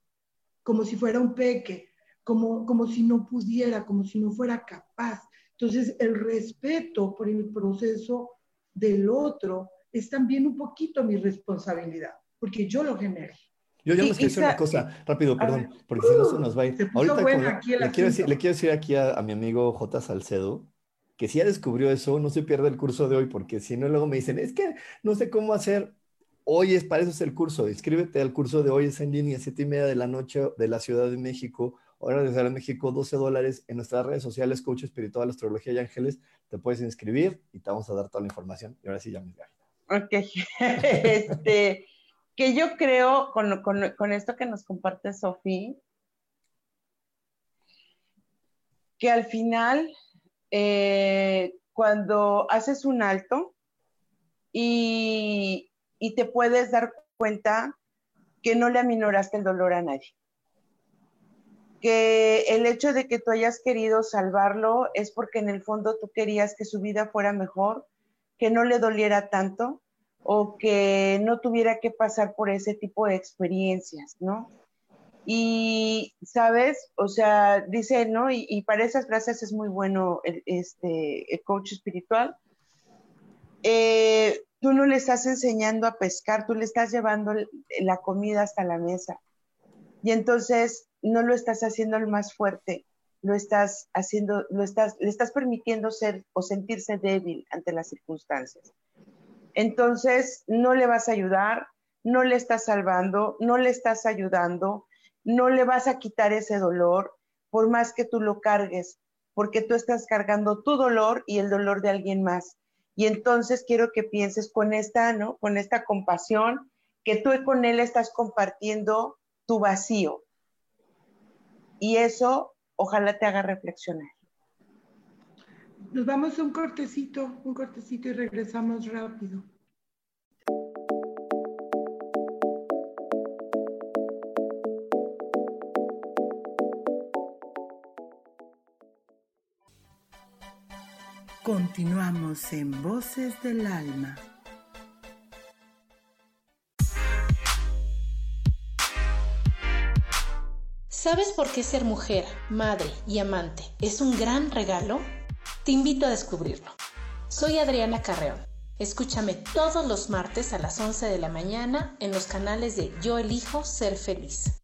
como si fuera un peque, como, como si no pudiera, como si no fuera capaz. Entonces, el respeto por el proceso del otro es también un poquito mi responsabilidad, porque yo lo generé. Yo ya les quiero decir una cosa, rápido, perdón, porque si no se nos va a ir. Ahorita le, quiero decir, le, quiero decir, aquí a, mi amigo J. Salcedo que si ya descubrió eso, no se pierda el curso de hoy, porque si no, luego me dicen, es que no sé cómo hacer. Hoy es para eso es el curso. Inscríbete al curso de hoy, es en línea, siete y media de la noche de la Ciudad de México, hora de Ciudad de México, 12 dólares. En nuestras redes sociales, Coach Espiritual, Astrología y Ángeles, te puedes inscribir y te vamos a dar toda la información. Y ahora sí, ya me Ok. este, que yo creo, con, con, esto que nos comparte Sofía, que al final, eh, cuando haces un alto y, y te puedes dar cuenta que no le aminoraste el dolor a nadie que el hecho de que tú hayas querido salvarlo es porque en el fondo tú querías que su vida fuera mejor, que no le doliera tanto o que no tuviera que pasar por ese tipo de experiencias, ¿no? Y, ¿sabes? O sea, dice, ¿no? Y, para esas frases es muy bueno el, este, el coach espiritual. Eh, tú no le estás enseñando a pescar, tú le estás llevando la comida hasta la mesa. Y entonces no lo estás haciendo el más fuerte, lo estás haciendo, lo estás, le estás permitiendo ser o sentirse débil ante las circunstancias. Entonces, no le vas a ayudar, no le estás salvando, no le estás ayudando, no le vas a quitar ese dolor, por más que tú lo cargues, porque tú estás cargando tu dolor y el dolor de alguien más. Y entonces quiero que pienses con esta, ¿no? Con esta compasión, que tú con él estás compartiendo tu vacío, y eso ojalá te haga reflexionar. Nos vamos a un cortecito, un cortecito y regresamos rápido. Continuamos en Voces del Alma. ¿Sabes por qué ser mujer, madre y amante es un gran regalo? Te invito a descubrirlo. Soy Adriana Carreón. Escúchame todos los martes a las 11 de la mañana en los canales de Yo elijo ser feliz.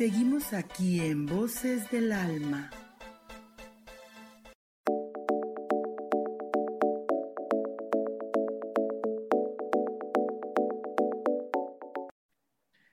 Seguimos aquí en Voces del Alma.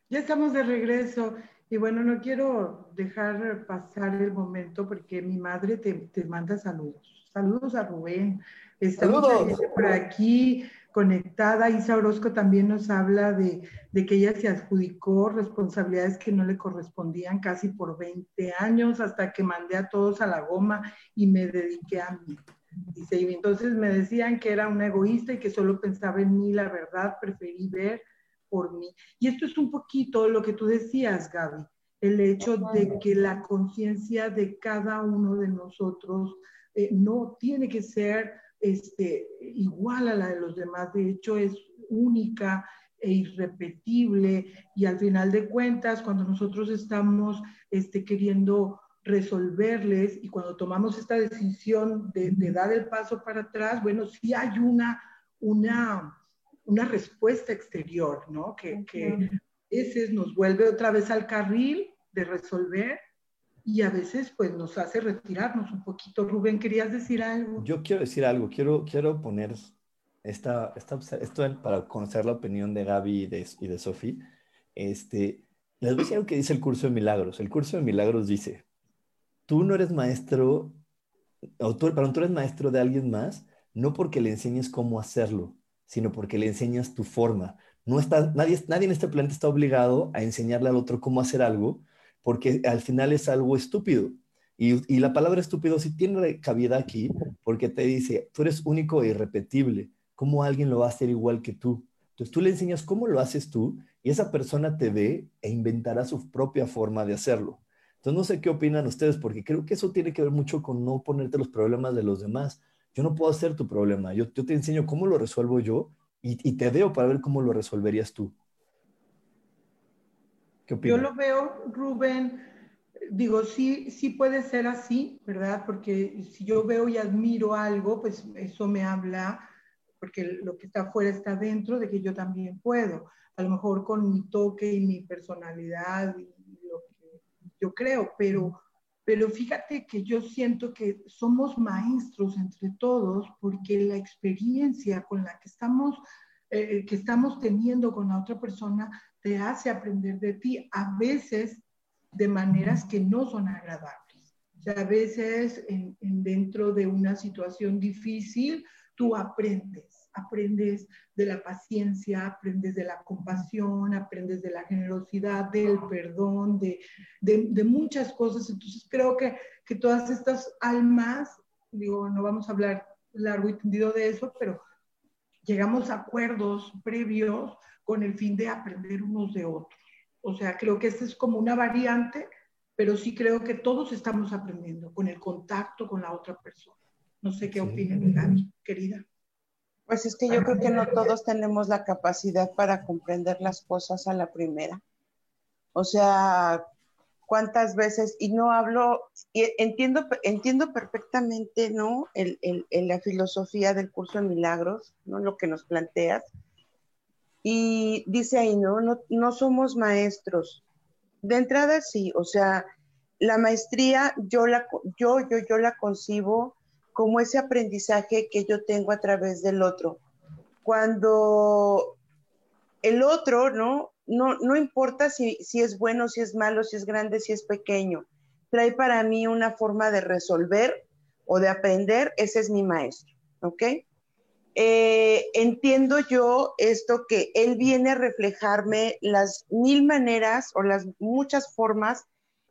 Ya estamos de regreso y bueno, no quiero dejar pasar el momento porque mi madre te, manda saludos. Saludos a Rubén. Estamos por aquí conectada. Isa Orozco también nos habla de, que ella se adjudicó responsabilidades que no le correspondían casi por 20 años hasta que mandé a todos a la goma y me dediqué a mí. Dice, y entonces me decían que era una egoísta y que solo pensaba en mí, la verdad, preferí ver por mí. Y esto es un poquito lo que tú decías, Gaby, el hecho de que la conciencia de cada uno de nosotros eh, no tiene que ser este, igual a la de los demás, de hecho es única e irrepetible y al final de cuentas cuando nosotros estamos este, queriendo resolverles y cuando tomamos esta decisión de, dar el paso para atrás, bueno, sí hay una, una, una respuesta exterior, ¿no? Que, que a veces nos vuelve otra vez al carril de resolver y a veces pues nos hace retirarnos un poquito. Rubén, ¿querías decir algo? Yo quiero decir algo, quiero, quiero poner esta, esta, esto para conocer la opinión de Gaby y de, y de Sofi. Este, les voy a decir algo que dice el curso de milagros. El curso de milagros dice, tú no eres maestro, o tú, perdón, tú eres maestro de alguien más, no porque le enseñes cómo hacerlo, sino porque le enseñas tu forma. No está, nadie, nadie en este planeta está obligado a enseñarle al otro cómo hacer algo, porque al final es algo estúpido. Y, y la palabra estúpido sí tiene cabida aquí, porque te dice, tú eres único e irrepetible. ¿Cómo alguien lo va a hacer igual que tú? Entonces tú le enseñas cómo lo haces tú y esa persona te ve e inventará su propia forma de hacerlo. Entonces no sé qué opinan ustedes, porque creo que eso tiene que ver mucho con no ponerte los problemas de los demás. Yo no puedo hacer tu problema, yo, te enseño cómo lo resuelvo yo y, te veo para ver cómo lo resolverías tú. ¿Qué opinas? Yo lo veo, Rubén, digo, sí, sí puede ser así, ¿verdad? Porque si yo veo y admiro algo, pues eso me habla porque lo que está afuera está dentro de que yo también puedo, a lo mejor con mi toque y mi personalidad y lo que yo creo, pero, pero fíjate que yo siento que somos maestros entre todos porque la experiencia con la que estamos, eh, que estamos teniendo con la otra persona te hace aprender de ti, a veces de maneras que no son agradables. O sea, a veces en, en dentro de una situación difícil, tú aprendes, aprendes de la paciencia, aprendes de la compasión, aprendes de la generosidad, del perdón, de, de, muchas cosas. Entonces creo que, que todas estas almas, digo, no vamos a hablar largo y tendido de eso, pero llegamos a acuerdos previos con el fin de aprender unos de otros. O sea, creo que esta es como una variante, pero sí creo que todos estamos aprendiendo con el contacto con la otra persona. No sé qué opinen, Gaby, querida. Pues es que yo creo que no todos tenemos la capacidad para comprender las cosas a la primera. O sea, cuántas veces, y no hablo, y entiendo, entiendo perfectamente, ¿no? El, la filosofía del curso de milagros, ¿no? Lo que nos planteas. Y dice ahí, ¿no? No, no somos maestros. De entrada sí, o sea, la maestría yo la, yo, yo, yo la concibo como ese aprendizaje que yo tengo a través del otro. Cuando el otro, ¿no? No, no importa si, si es bueno, si es malo, si es grande, si es pequeño, trae para mí una forma de resolver o de aprender, ese es mi maestro, ¿ok? Eh, entiendo yo esto que él viene a reflejarme las mil maneras o las muchas formas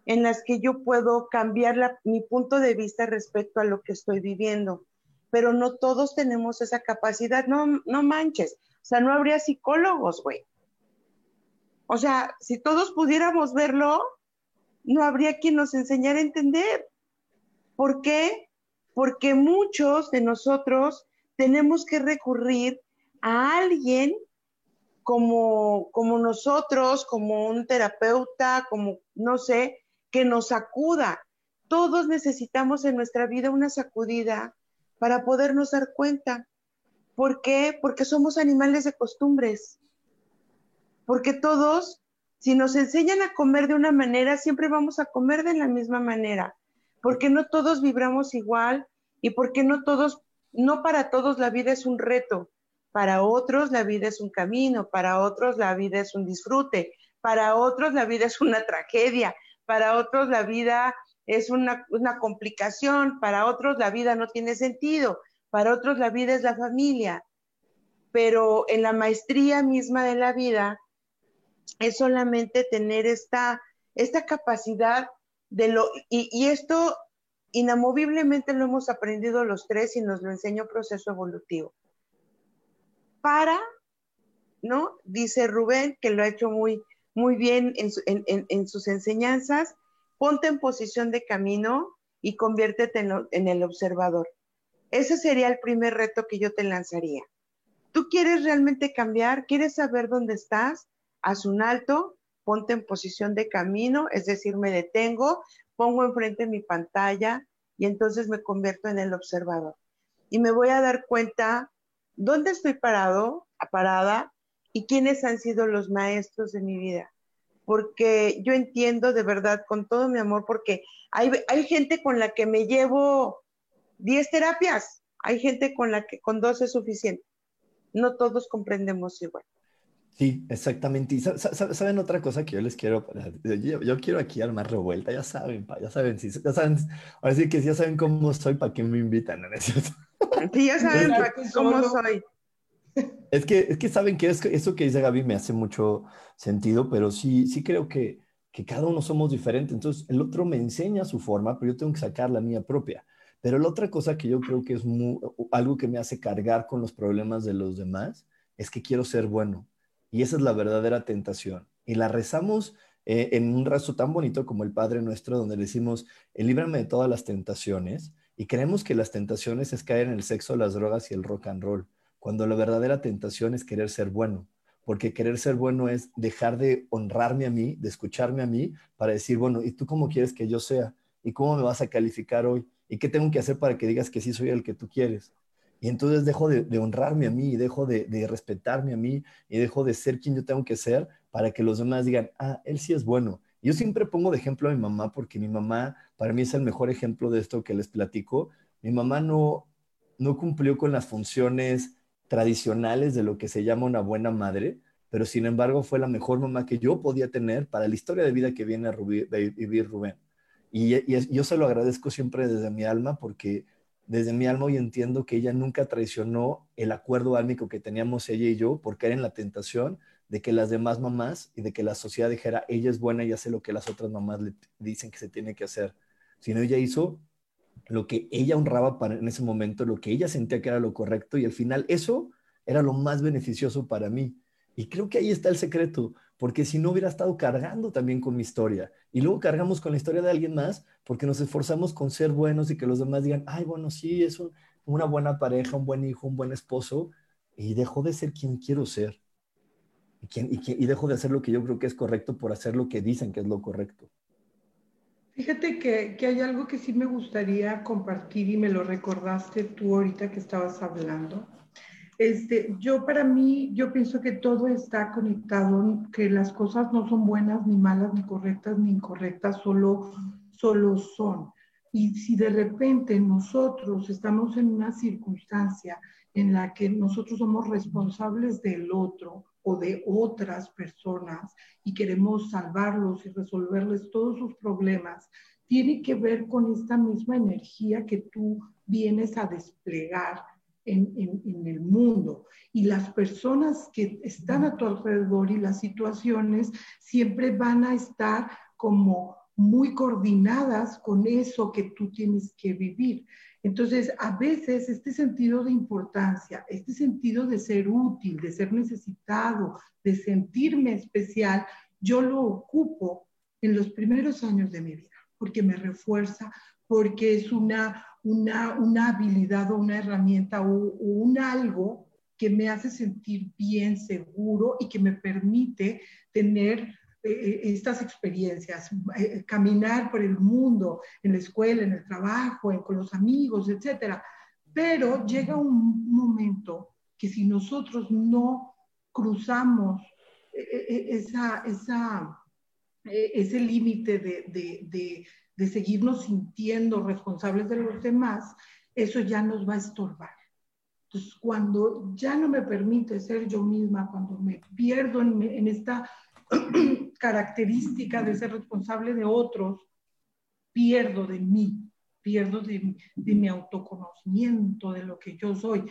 en las que yo puedo cambiar mi punto de vista respecto a lo que estoy viviendo. Pero no todos tenemos esa capacidad, no, no manches. O sea, no habría psicólogos, güey. O sea, si todos pudiéramos verlo, no habría quien nos enseñara a entender. ¿Por qué? Porque muchos de nosotros tenemos que recurrir a alguien como, como nosotros, como un terapeuta, como, no sé, que nos sacuda. Todos necesitamos en nuestra vida una sacudida para podernos dar cuenta. ¿Por qué? Porque somos animales de costumbres. Porque todos, si nos enseñan a comer de una manera, siempre vamos a comer de la misma manera. Porque no todos vibramos igual y porque no todos, no para todos la vida es un reto. Para otros la vida es un camino, para otros la vida es un disfrute, para otros la vida es una tragedia, para otros la vida es una, complicación, para otros la vida no tiene sentido, para otros la vida es la familia, pero en la maestría misma de la vida es solamente tener esta, esta capacidad de lo, y, esto inamoviblemente lo hemos aprendido los tres y nos lo enseñó proceso evolutivo. Para, ¿no? Dice Rubén, que lo ha hecho muy, muy bien en, sus enseñanzas, ponte en posición de camino y conviértete en, el observador. Ese sería el primer reto que yo te lanzaría. ¿Tú quieres realmente cambiar? ¿Quieres saber dónde estás? Haz un alto, ponte en posición de camino, es decir, me detengo, pongo enfrente mi pantalla y entonces me convierto en el observador. Y me voy a dar cuenta dónde estoy parado, parada y quiénes han sido los maestros de mi vida. Porque yo entiendo de verdad con todo mi amor, porque hay, hay gente con la que me llevo 10 terapias, hay gente con la que con dos es suficiente. No todos comprendemos igual. Sí, exactamente. Y saben otra cosa que yo les quiero, yo, quiero aquí armar revuelta, ya saben, ya saben, ya saben, ahora sí que ya saben cómo soy, ¿para qué me invitan? ¿no Sí, ya saben cómo soy. Es que, es que saben que eso que dice Gaby me hace mucho sentido, pero sí, sí creo que, que cada uno somos diferentes. Entonces, el otro me enseña su forma, pero yo tengo que sacar la mía propia. Pero la otra cosa que yo creo que es algo que me hace cargar con los problemas de los demás es que quiero ser bueno. Y esa es la verdadera tentación. Y la rezamos eh, en un rezo tan bonito como el Padre Nuestro, donde decimos, líbrame de todas las tentaciones. Y creemos que las tentaciones es caer en el sexo, las drogas y el rock and roll, cuando la verdadera tentación es querer ser bueno. Porque querer ser bueno es dejar de honrarme a mí, de escucharme a mí, para decir, bueno, ¿y tú cómo quieres que yo sea? ¿Y cómo me vas a calificar hoy? ¿Y qué tengo que hacer para que digas que sí soy el que tú quieres? Y entonces dejo de, honrarme a mí, y dejo de, respetarme a mí, y dejo de ser quien yo tengo que ser para que los demás digan, ah, él sí es bueno. Yo siempre pongo de ejemplo a mi mamá porque mi mamá para mí es el mejor ejemplo de esto que les platico. Mi mamá no, no cumplió con las funciones tradicionales de lo que se llama una buena madre, pero sin embargo fue la mejor mamá que yo podía tener para la historia de vida que viene a vivir Rubén. Y, yo se lo agradezco siempre desde mi alma porque desde mi alma hoy entiendo que ella nunca traicionó el acuerdo álmico que teníamos ella y yo porque era en la tentación de que las demás mamás y de que la sociedad dijera, ella es buena y hace lo que las otras mamás le dicen que se tiene que hacer. Sino ella hizo lo que ella honraba para, en ese momento, lo que ella sentía que era lo correcto y al final eso era lo más beneficioso para mí. Y creo que ahí está el secreto, porque si no hubiera estado cargando también con mi historia y luego cargamos con la historia de alguien más porque nos esforzamos con ser buenos y que los demás digan, ay, bueno, sí, es una buena pareja, un buen hijo, un buen esposo y dejo de ser quien quiero ser y, dejo de hacer lo que yo creo que es correcto por hacer lo que dicen que es lo correcto. Fíjate que, que, hay algo que sí me gustaría compartir y me lo recordaste tú ahorita que estabas hablando. Este, yo para mí, yo pienso que todo está conectado, que las cosas no son buenas, ni malas, ni correctas, ni incorrectas, solo, solo son. Y si de repente nosotros estamos en una circunstancia en la que nosotros somos responsables del otro o de otras personas y queremos salvarlos y resolverles todos sus problemas, tiene que ver con esta misma energía que tú vienes a desplegar en, el mundo. Y las personas que están a tu alrededor y las situaciones siempre van a estar como muy coordinadas con eso que tú tienes que vivir. Entonces, a veces este sentido de importancia, este sentido de ser útil, de ser necesitado, de sentirme especial, yo lo ocupo en los primeros años de mi vida, porque me refuerza, porque es una, una, habilidad o una herramienta o, un algo que me hace sentir bien, seguro y que me permite tener eh, eh, estas experiencias, eh, caminar por el mundo, en la escuela, en el trabajo, con los amigos, etc. Pero llega un momento que si nosotros no cruzamos esa, esa, ese límite de, de seguirnos sintiendo responsables de los demás, eso ya nos va a estorbar. Entonces, cuando ya no me permite ser yo misma, cuando me pierdo en, esta característica de ser responsable de otros, pierdo de mí, pierdo de, de, mi autoconocimiento, de lo que yo soy.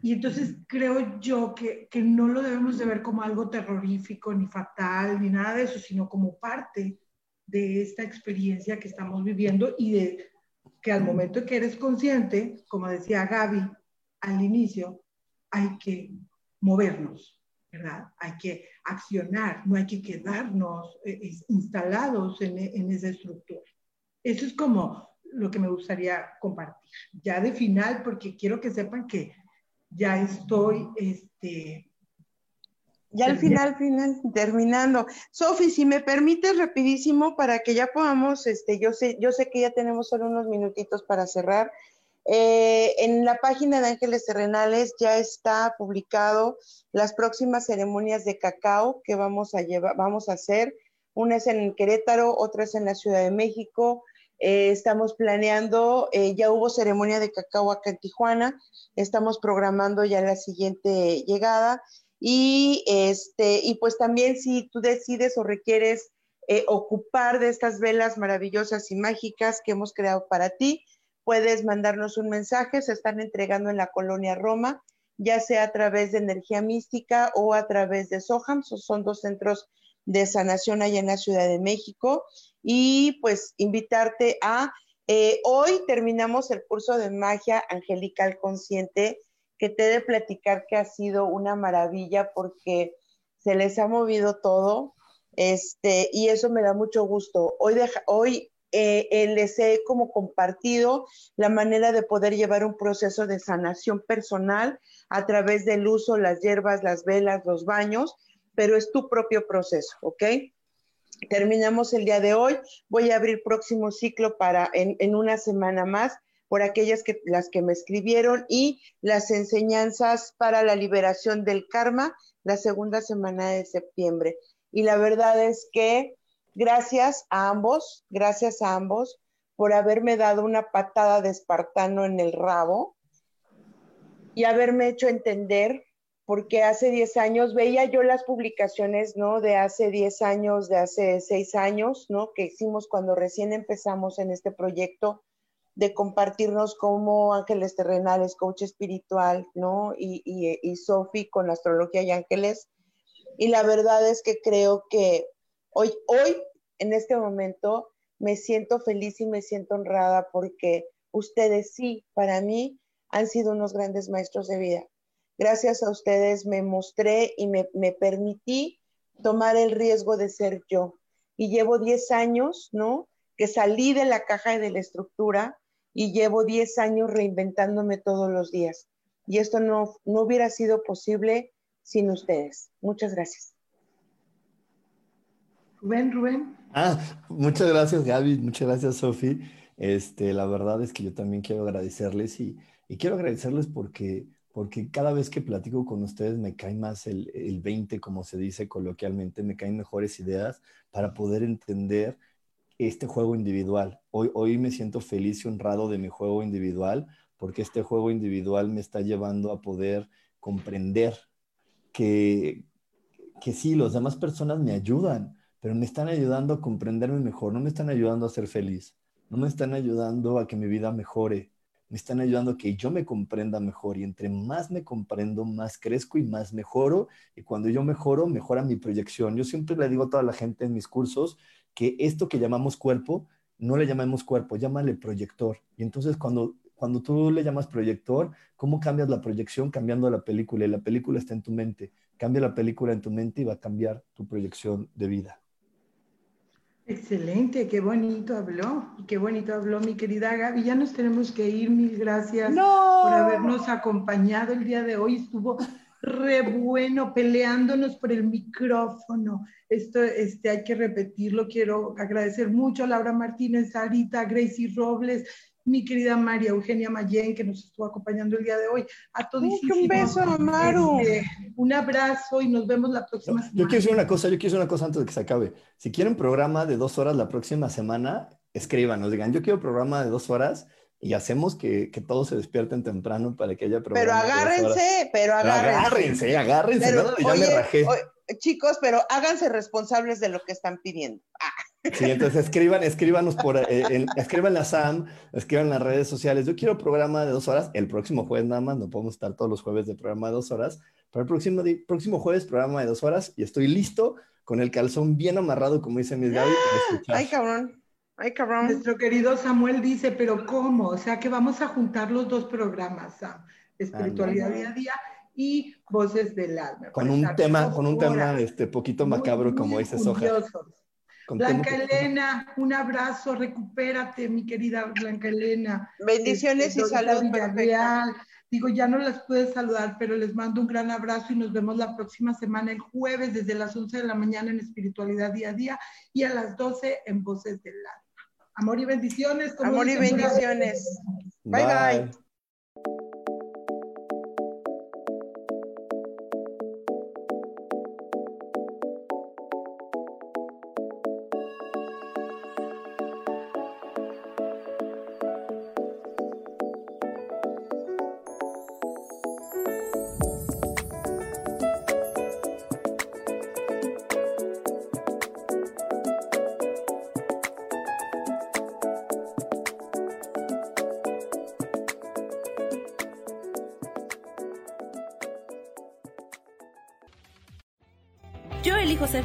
Y entonces creo yo que, que, no lo debemos de ver como algo terrorífico, ni fatal, ni nada de eso, sino como parte de esta experiencia que estamos viviendo y de que al momento que eres consciente, como decía Gaby al inicio, hay que movernos, ¿verdad? Hay que accionar, no hay que quedarnos eh, instalados en, esa estructura. Eso es como lo que me gustaría compartir. Ya de final, porque quiero que sepan que ya estoy este, ya al final, final, terminando. Sofi, si me permites rapidísimo para que ya podamos, este, yo sé, yo sé que ya tenemos solo unos minutitos para cerrar. Eh, en la página de Ángeles Terrenales ya está publicado las próximas ceremonias de cacao que vamos a llevar, vamos a hacer. Una es en Querétaro, otra es en la Ciudad de México. Eh, estamos planeando, eh, ya hubo ceremonia de cacao acá en Tijuana, estamos programando ya la siguiente llegada y este y pues también si tú decides o requieres ocupar de estas velas maravillosas y mágicas que hemos creado para ti, puedes mandarnos un mensaje, se están entregando en la colonia Roma, ya sea a través de energía mística o a través de Soham, son dos centros de sanación allá en la Ciudad de México. Y pues invitarte a, eh, hoy terminamos el curso de magia angelical consciente, que te he de platicar que ha sido una maravilla porque se les ha movido todo, este, y eso me da mucho gusto. Hoy, deja, hoy eh, eh, les he como compartido la manera de poder llevar un proceso de sanación personal a través del uso, las hierbas, las velas, los baños, pero es tu propio proceso, ¿ok? Terminamos el día de hoy. Voy a abrir próximo ciclo para en, en una semana más por aquellas que las que me escribieron y las enseñanzas para la liberación del karma la segunda semana de septiembre. Y la verdad es que Gracias a ambos, gracias a ambos por haberme dado una patada de espartano en el rabo y haberme hecho entender, porque hace 10 años veía yo las publicaciones, ¿no? De hace 10 años, de hace 6 años, ¿no? Que hicimos cuando recién empezamos en este proyecto de compartirnos como ángeles terrenales, coach espiritual, ¿no? Y, y, y Sofi con astrología y ángeles. Y la verdad es que creo que Hoy, hoy, en este momento, me siento feliz y me siento honrada porque ustedes sí, para mí, han sido unos grandes maestros de vida. Gracias a ustedes me mostré y me, me permití tomar el riesgo de ser yo. Y llevo 10 años, ¿no? Que salí de la caja y de la estructura y llevo 10 años reinventándome todos los días. Y esto no, no hubiera sido posible sin ustedes. Muchas gracias. Rubén, Rubén. Ah, muchas gracias Gaby, muchas gracias Sofi. Este, la verdad es que yo también quiero agradecerles y, quiero agradecerles porque, porque cada vez que platico con ustedes me cae más el, el 20, como se dice coloquialmente, me caen mejores ideas para poder entender este juego individual. Hoy, hoy me siento feliz y honrado de mi juego individual porque este juego individual me está llevando a poder comprender que, que sí, las demás personas me ayudan, pero me están ayudando a comprenderme mejor, no me están ayudando a ser feliz, no me están ayudando a que mi vida mejore, me están ayudando a que yo me comprenda mejor y entre más me comprendo, más crezco y más mejoro y cuando yo mejoro, mejora mi proyección. Yo siempre le digo a toda la gente en mis cursos que esto que llamamos cuerpo, no le llamamos cuerpo, llámale proyector. Y entonces cuando cuando tú le llamas proyector, ¿cómo cambias la proyección cambiando la película? Y la película está en tu mente. Cambia la película en tu mente y va a cambiar tu proyección de vida. Excelente, qué bonito habló, qué bonito habló mi querida Gaby. Ya nos tenemos que ir, mil gracias por habernos acompañado el día de hoy. Estuvo re bueno peleándonos por el micrófono. Esto este, hay que repetirlo. Quiero agradecer mucho a Laura Martínez, Sarita, Gracie Robles, mi querida María Eugenia Mayen, que nos estuvo acompañando el día de hoy. A todos. Un beso, Maru. Este, un abrazo y nos vemos la próxima semana. Yo quiero decir una cosa, yo quiero decir una cosa antes de que se acabe. Si quieren programa de dos horas la próxima semana, escríbanos, digan, yo quiero programa de dos horas y hacemos que, que, todos se despierten temprano para que haya. Pero agárrense, pero agárrense. agárrense, agárrense, pero, ya me rajé. chicos, pero háganse responsables de lo que están pidiendo. Ah. Sí, entonces escriban, escríbanos por, eh, escriban la SAM, escriban en las redes sociales. Yo quiero programa de dos horas, el próximo jueves nada más, no podemos estar todos los jueves de programa de dos horas, pero el próximo, próximo jueves programa de dos horas y estoy listo con el calzón bien amarrado, como dice mis Gaby. Ay, cabrón. Ay, cabrón. Nuestro querido Samuel dice, pero ¿cómo? O sea que vamos a juntar los dos programas, Sam. Espiritualidad día a día y voces del alma. Con un tema, con un tema este poquito macabro, como dice Soja. Blanca Elena, un abrazo, recupérate, mi querida Blanca Elena. Bendiciones y este, salud. Real. Digo, ya no las puedes saludar, pero les mando un gran abrazo y nos vemos la próxima semana, el jueves, desde las 11 de la mañana en Espiritualidad Día a Día y a las 12 en Voces del Alma. Amor y bendiciones. Amor y bendiciones. Bye bye. Yo